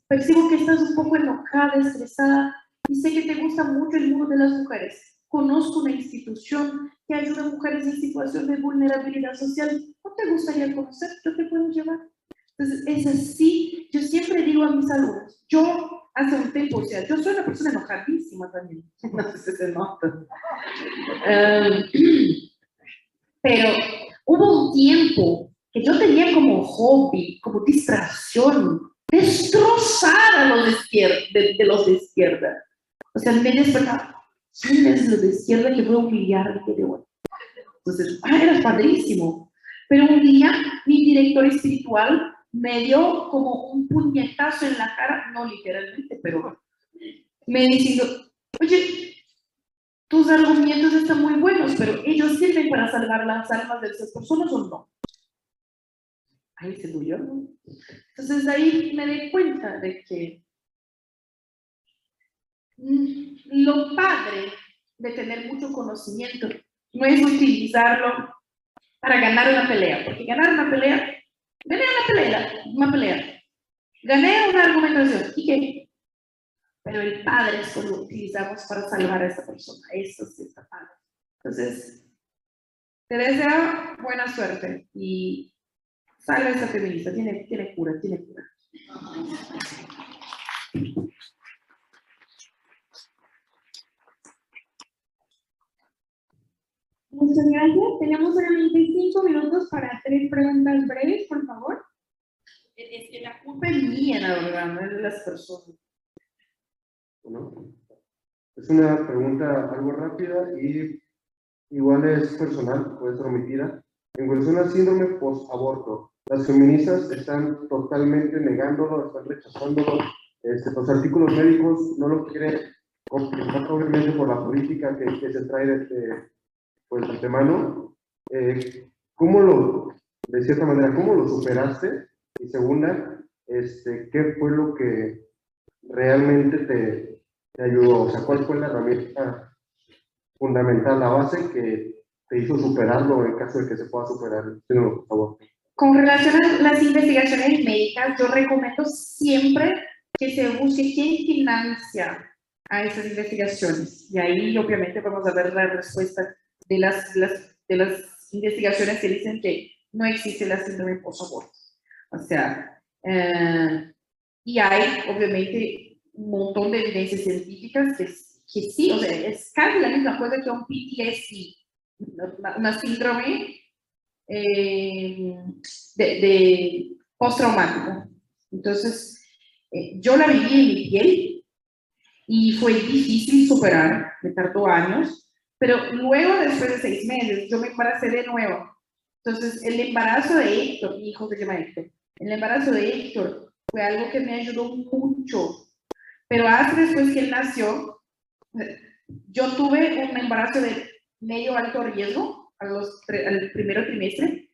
Percibo que estás un poco enojada, estresada y sé que te gusta mucho el mundo de las mujeres. Conozco una institución que ayuda a mujeres en situación de vulnerabilidad social. ¿No te gustaría conocer? Yo te puedo llevar. Entonces, es así. Yo siempre digo a mis alumnos, yo hace un tiempo, o sea, yo soy una persona enojadísima también. No sé si se nota. Um, pero hubo un tiempo que yo tenía como hobby, como distracción, destrozar a los de izquierda, de, los de izquierda. O sea, me despertaba, ¿quién es los de izquierda que voy a humillar de hoy? Entonces, ah, era padrísimo. Pero un día mi director espiritual me dio como un puñetazo en la cara, no literalmente, pero me diciendo, oye, tus argumentos están muy buenos, pero ellos sirven para salvar las almas de esas personas o no ahí se murió. Entonces ahí me di cuenta de que lo padre de tener mucho conocimiento no es utilizarlo para ganar una pelea, porque ganar una pelea, gané una pelea, una pelea, gané una argumentación, ¿y qué? Pero el padre es lo utilizamos para salvar a esa persona, eso sí está padre. Entonces, te deseo buena suerte y Salve esa feminista, tiene, tiene cura, tiene cura. Muchas gracias. Tenemos solamente cinco minutos para tres preguntas breves, por favor. Es que la culpa es mía, la verdad, no es de las personas. Bueno, es una pregunta algo rápida y igual es personal, puede ser omitida. En cuestión al síndrome post-aborto, las feministas están totalmente negándolo, están rechazándolo. Este, los artículos médicos no lo quieren completar, obviamente, por la política que, que se trae de, pues, de antemano. Eh, ¿Cómo lo, de cierta manera, cómo lo superaste? Y segunda, este, ¿qué fue lo que realmente te, ayudó? O sea, ¿cuál fue la herramienta fundamental, la base que te hizo superarlo en caso de que se pueda superar? por favor. Con relación a las investigaciones médicas, yo recomiendo siempre que se busque quién financia a esas investigaciones. Y ahí obviamente vamos a ver la respuesta de las, de las investigaciones que dicen que no existe la síndrome post-aborto. O sea, eh, y hay obviamente un montón de evidencias científicas que, que sí, o sea, es casi la misma cosa que un PTSD, una, una síndrome eh, de, de postraumático. Entonces, eh, yo la viví en mi piel y fue difícil superar, me tardó años, pero luego, después de seis meses, yo me embaracé de nuevo. Entonces, el embarazo de Héctor, mi hijo se llama Héctor, el embarazo de Héctor fue algo que me ayudó mucho. Pero hasta después que él nació, yo tuve un embarazo de medio alto riesgo a los, al primer trimestre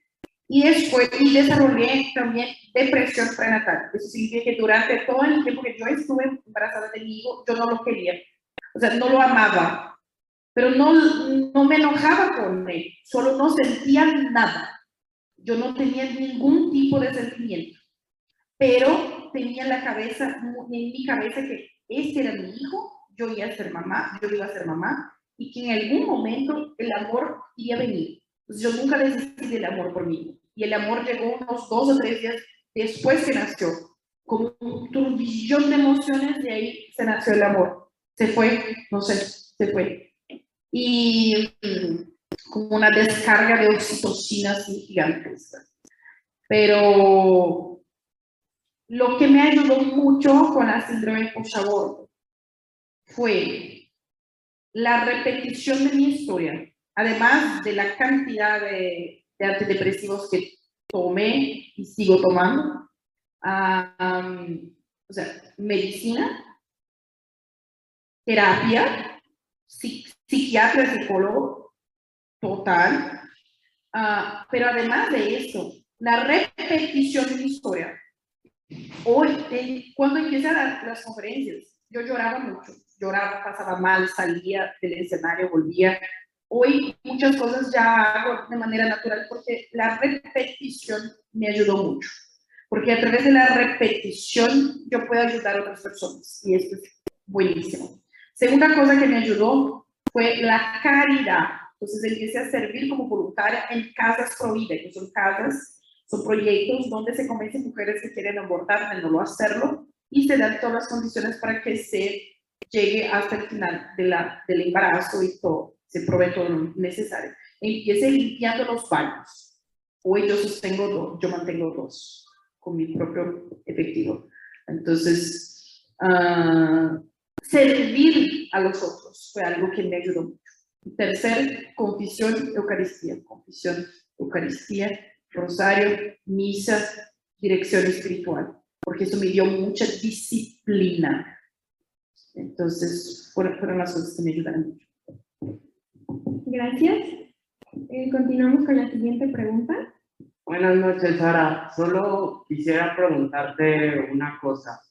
y después y desarrollé también depresión prenatal. Eso significa que durante todo el tiempo que yo estuve embarazada de mi hijo, yo no lo quería. O sea, no lo amaba, pero no, no me enojaba con él, solo no sentía nada. Yo no tenía ningún tipo de sentimiento, pero tenía en la cabeza, en mi cabeza que este era mi hijo, yo iba a ser mamá, yo iba a ser mamá, y que en algún momento el amor iba a venir. Entonces yo nunca desistí del amor por mí y el amor llegó unos dos o tres días después que nació. Con un turbillón de emociones, de ahí se nació el amor. Se fue, no sé, se fue. Y como una descarga de oxitocina así gigantesca. Pero lo que me ayudó mucho con la síndrome post-aborto fue la repetición de mi historia, además de la cantidad de de antidepresivos que tomé y sigo tomando. o sea, medicina, terapia, psiquiatra, psicólogo, total. Ah, pero además de eso, la repetición de mi historia. Hoy, cuando empecé a dar las conferencias, yo lloraba mucho, lloraba, pasaba mal, salía del escenario, volvía, Hoy muchas cosas ya hago de manera natural porque la repetición me ayudó mucho. Porque a través de la repetición yo puedo ayudar a otras personas y esto es buenísimo. Segunda cosa que me ayudó fue la caridad. Entonces empecé a servir como voluntaria en casas prohibidas, que son casas, son proyectos donde se convencen mujeres que quieren abortar de no hacerlo y se dan todas las condiciones para que se llegue hasta el final de la, del embarazo y todo se provee todo lo necesario. Empiece limpiando los baños. Hoy yo sostengo dos, yo mantengo dos con mi propio efectivo. Entonces, uh, servir a los otros fue algo que me ayudó mucho. Tercer, confesión, Eucaristía. Confesión, Eucaristía, Rosario, Misa, dirección espiritual. Porque eso me dio mucha disciplina. Entonces, fueron, fueron las cosas que me ayudaron mucho. Gracias. Eh, continuamos con la siguiente pregunta. Buenas noches, Sara. Solo quisiera preguntarte una cosa.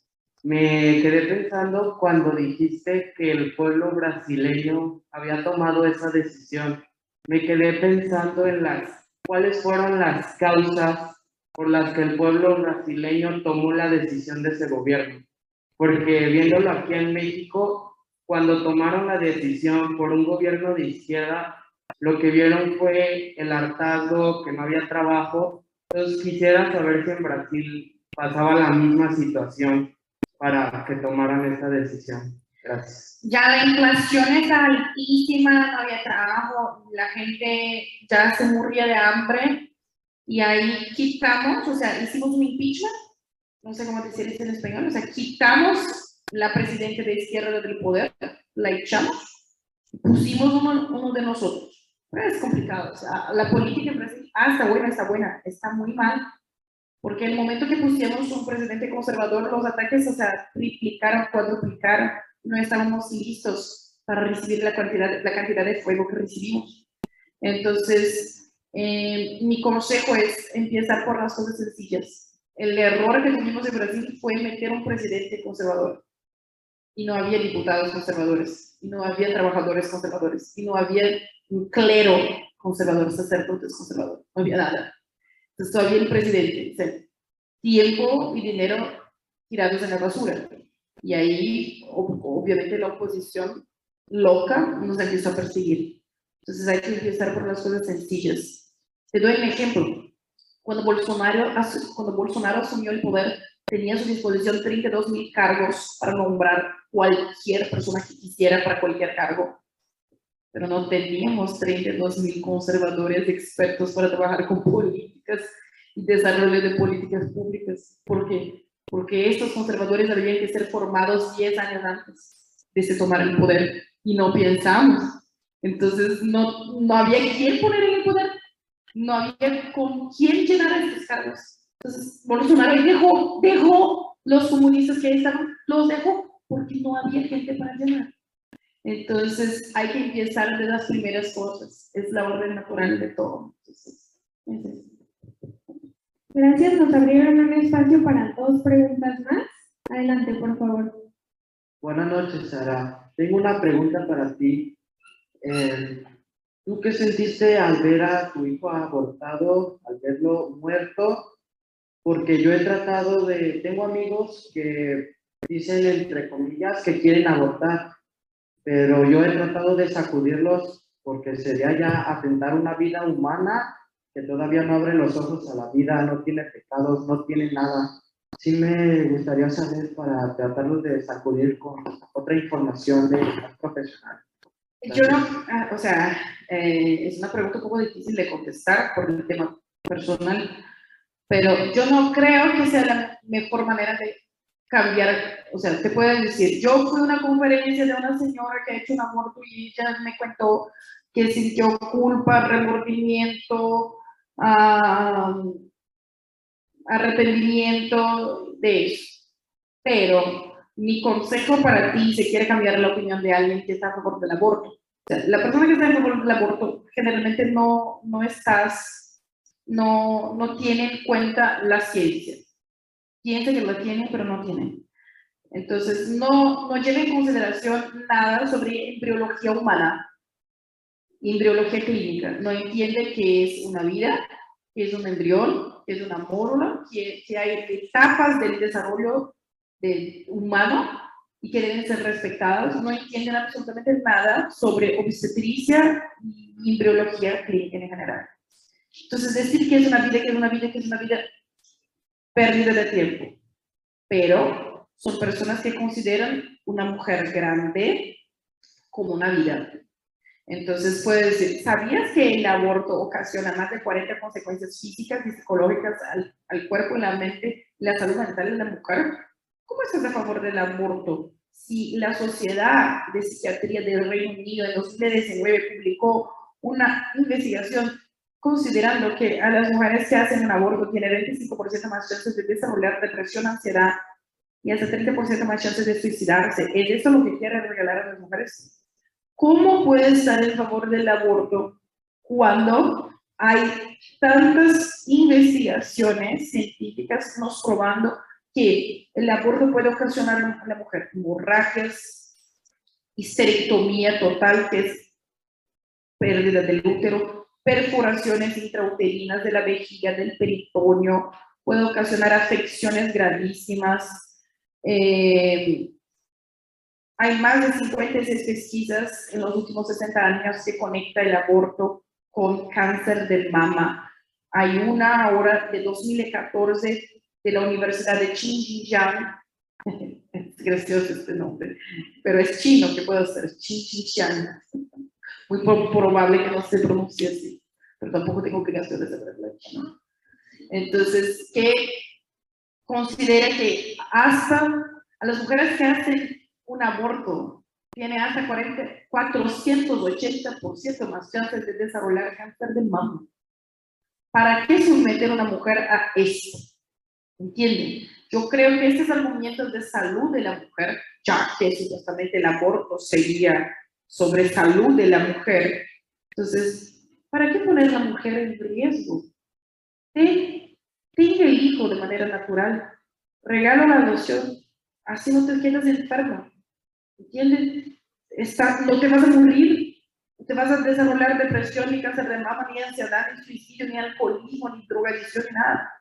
Me quedé pensando cuando dijiste que el pueblo brasileño había tomado esa decisión. Me quedé pensando en las cuáles fueron las causas por las que el pueblo brasileño tomó la decisión de ese gobierno. Porque viéndolo aquí en México, cuando tomaron la decisión por un gobierno de izquierda, lo que vieron fue el hartazgo, que no había trabajo. Entonces quisiera saber si en Brasil pasaba la misma situación para que tomaran esa decisión. Gracias. Ya la inflación es altísima, no había trabajo, la gente ya se moría de hambre y ahí quitamos, o sea, hicimos un impeachment, no sé cómo decir esto en español, o sea, quitamos la presidenta de izquierda del poder, la echamos, pusimos uno, uno de nosotros. es complicado, o sea, la política en Brasil, ah, está buena, está buena, está muy mal, porque el momento que pusimos un presidente conservador, los ataques, o sea, triplicaron, cuadruplicaron, no estábamos listos para recibir la cantidad, de fuego que recibimos. Entonces, eh, mi consejo es empezar por las cosas sencillas. El error que tuvimos en Brasil fue meter un presidente conservador y no había diputados conservadores, y no había trabajadores conservadores, y no había un clero conservador, sacerdotes conservadores, no había nada. Entonces todavía el presidente, tiempo y dinero tirados en la basura. Y ahí, obviamente, la oposición loca nos empezó a perseguir. Entonces hay que empezar por las cosas sencillas. Te doy un ejemplo. Cuando Bolsonaro, cuando Bolsonaro asumió el poder, tenía a su disposición 32 mil cargos para nombrar cualquier persona que quisiera para cualquier cargo. Pero no teníamos 32 mil conservadores expertos para trabajar con políticas y desarrollo de políticas públicas. ¿Por qué? Porque estos conservadores habían que ser formados 10 años antes de se tomar el poder y no pensamos. Entonces no, no había quien poner en el poder, no había con quién llenar estos cargos. Entonces Bolsonaro dejó, dejó los comunistas que ahí estaban, los dejó porque no había gente para llenar. Entonces hay que empezar de las primeras cosas, es la orden natural de todo. Entonces, es eso. Gracias, nos abrieron un espacio para dos preguntas más. Adelante, por favor. Buenas noches, Sara. Tengo una pregunta para ti. Eh, ¿Tú qué sentiste al ver a tu hijo abortado, al verlo muerto? Porque yo he tratado de, tengo amigos que dicen entre comillas que quieren abortar, pero yo he tratado de sacudirlos porque sería ya atentar una vida humana que todavía no abre los ojos a la vida, no tiene pecados, no tiene nada. Sí me gustaría saber para tratarlos de sacudir con otra información de más profesional. Yo no, ah, o sea, eh, es una pregunta un poco difícil de contestar por el tema personal, pero yo no creo que sea la mejor manera de cambiar, o sea, te pueden decir, yo fui a una conferencia de una señora que ha hecho un aborto y ella me contó que sintió culpa, remordimiento, arrepentimiento de eso. Pero mi consejo para ti, si quiere cambiar la opinión de alguien que está a favor del aborto, la persona que está a favor del aborto generalmente no, no estás, no, no tiene en cuenta la ciencia. Piensa que la tiene, pero no tiene. Entonces, no, no lleva en consideración nada sobre embriología humana, embriología clínica. No entiende que es una vida, que es un embrión, que es una mórula, que, que hay etapas del desarrollo del humano y que deben ser respetadas. No entienden absolutamente nada sobre obstetricia y embriología clínica en general. Entonces, decir que es una vida, que es una vida, que es una vida, pérdida de tiempo. Pero son personas que consideran una mujer grande como una vida. Entonces puede decir, ¿sabías que el aborto ocasiona más de 40 consecuencias físicas y psicológicas al, al cuerpo, la mente la salud mental de la mujer? ¿Cómo estás a favor del aborto? Si la Sociedad de Psiquiatría del Reino Unido en 2019 publicó una investigación considerando que a las mujeres que hacen un aborto tienen 25% más chances de desarrollar depresión, ansiedad y hasta 30% más chances de suicidarse. ¿Es esto lo que quiere regalar a las mujeres? ¿Cómo puede estar en favor del aborto cuando hay tantas investigaciones científicas nos probando que el aborto puede ocasionar a la mujer hemorragias, histerectomía total, que es pérdida del útero, perforaciones intrauterinas de la vejiga, del peritoneo, puede ocasionar afecciones gravísimas. Eh, hay más de 56 pesquisas en los últimos 60 años que conecta el aborto con cáncer de mama. Hay una ahora de 2014 de la Universidad de Xinjiang, es gracioso este nombre, pero es chino, ¿qué puedo hacer? Xinjiang. Muy probable que no se pronuncie así, pero tampoco tengo obligaciones de hablarla chino. Entonces, que considera que hasta a las mujeres que hacen un aborto tiene hasta 40, 480% más chances de desarrollar cáncer de mama. ¿Para qué someter a una mujer a esto? ¿Entienden? Yo creo que estos argumentos de salud de la mujer, ya que supuestamente el aborto sería sobre salud de la mujer, entonces, ¿para qué poner a la mujer en riesgo? Ten- Tenga el hijo de manera natural, regala la adopción, así no te quedas enferma. ¿Entiendes? Está, no te vas a morir, no te vas a desarrollar depresión, ni cáncer de mama, ni ansiedad, ni suicidio, ni alcoholismo, ni drogadicción, ni nada.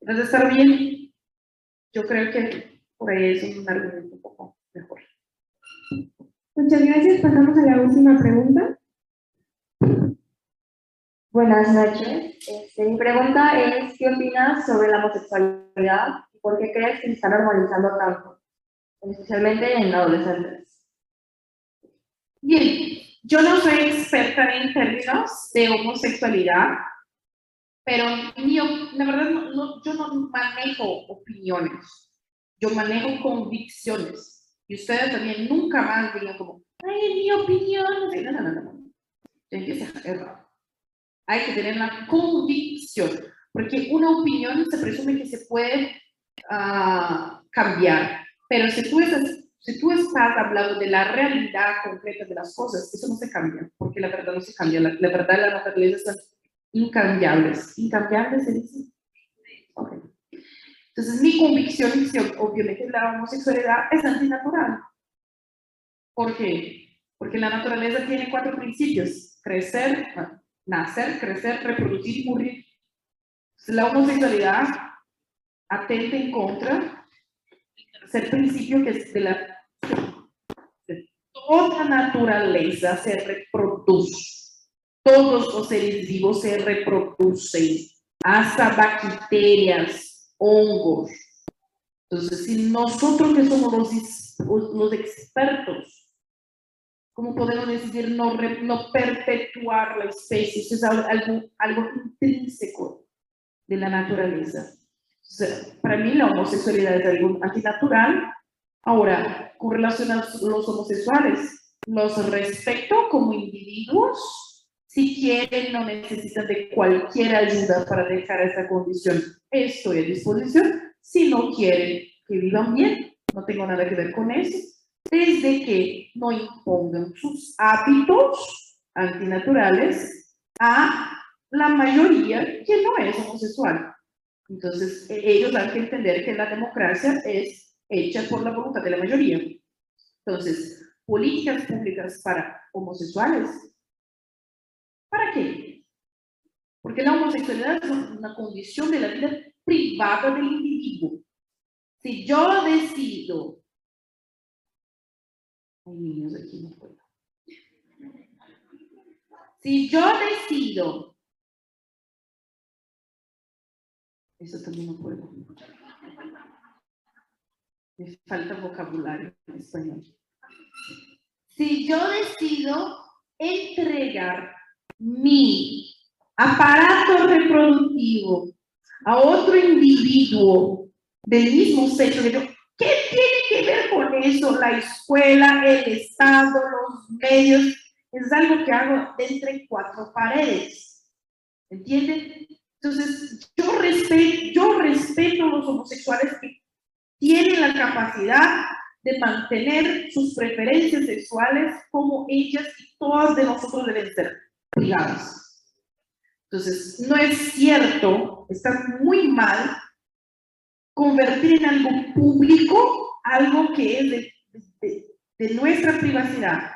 Vas a estar bien. Yo creo que por ahí es un argumento un poco mejor. Muchas gracias. Pasamos a la última pregunta. Buenas noches. Este, mi pregunta es, ¿qué opinas sobre la homosexualidad por qué crees que se está normalizando tanto, especialmente en adolescentes? Bien, yo no soy experta en términos de homosexualidad, pero mi la verdad no, no- yo no manejo opiniones, yo manejo convicciones. Y ustedes también nunca más digan como, ay, mi opinión. No, no, no, no. empieza a errar. Hay que tener la convicción, porque una opinión se presume que se puede ah, cambiar, pero si tú, estás, si tú estás hablando de la realidad concreta de las cosas, eso no se cambia, porque la verdad no se cambia, la, la verdad y la naturaleza son incambiables. ¿Incambiables se dice? Ok. Entonces, mi convicción es que obviamente la homosexualidad es antinatural. ¿Por qué? Porque la naturaleza tiene cuatro principios. Crecer, nacer, crecer, reproducir morir. Entonces, la homosexualidad atenta en contra del principio que es de la toda naturaleza se reproduce. Todos los seres vivos se reproducen, hasta bacterias, hongos. Entonces, si nosotros que somos los, los expertos, ¿cómo podemos decidir no, no perpetuar la especie? Eso es al- algo, algo intrínseco de la naturaleza. Para mí la homosexualidad es algo antinatural. Ahora, con relación a los homosexuales, los respeto como individuos. Si quieren, no necesitan de cualquier ayuda para dejar esa condición. Estoy a disposición. Si no quieren que vivan bien, no tengo nada que ver con eso. Desde que no impongan sus hábitos antinaturales a la mayoría que no es homosexual. Entonces, ellos han que entender que la democracia es hecha por la voluntad de la mayoría. Entonces, políticas públicas para homosexuales, ¿para qué? Porque la homosexualidad es una condición de la vida privada del individuo. Si yo decido, hay niños aquí, no puedo. Si yo decido, eso también no puedo. Me falta vocabulario en español. Si yo decido entregar mi aparato reproductivo a otro individuo del mismo sexo ¿qué tiene que ver con eso? La escuela, el Estado, los medios, es algo que hago entre cuatro paredes. ¿Entienden? Entonces, yo respeto, yo respeto a los homosexuales que tienen la capacidad de mantener sus preferencias sexuales como ellas y todas de nosotros deben ser privadas. Entonces, no es cierto, está muy mal convertir en algo público algo que es de, de- de nuestra privacidad.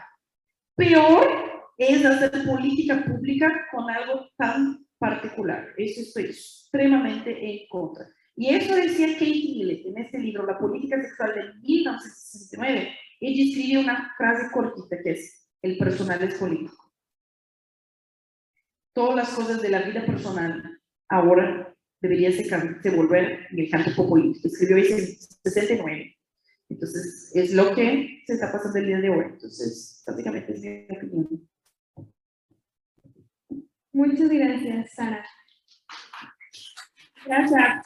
Peor es hacer política pública con algo tan particular. Eso estoy extremadamente en contra. Y eso decía Kate Millett en este libro, La política sexual de 1969. Ella escribe una frase cortita que es, el personal es político. Todas las cosas de la vida personal ahora deberían se, volver en el campo político. Escribió en 69. Entonces, es lo que se está pasando el día de hoy. Entonces, básicamente es mi opinión. Muchas gracias, Sara. Gracias.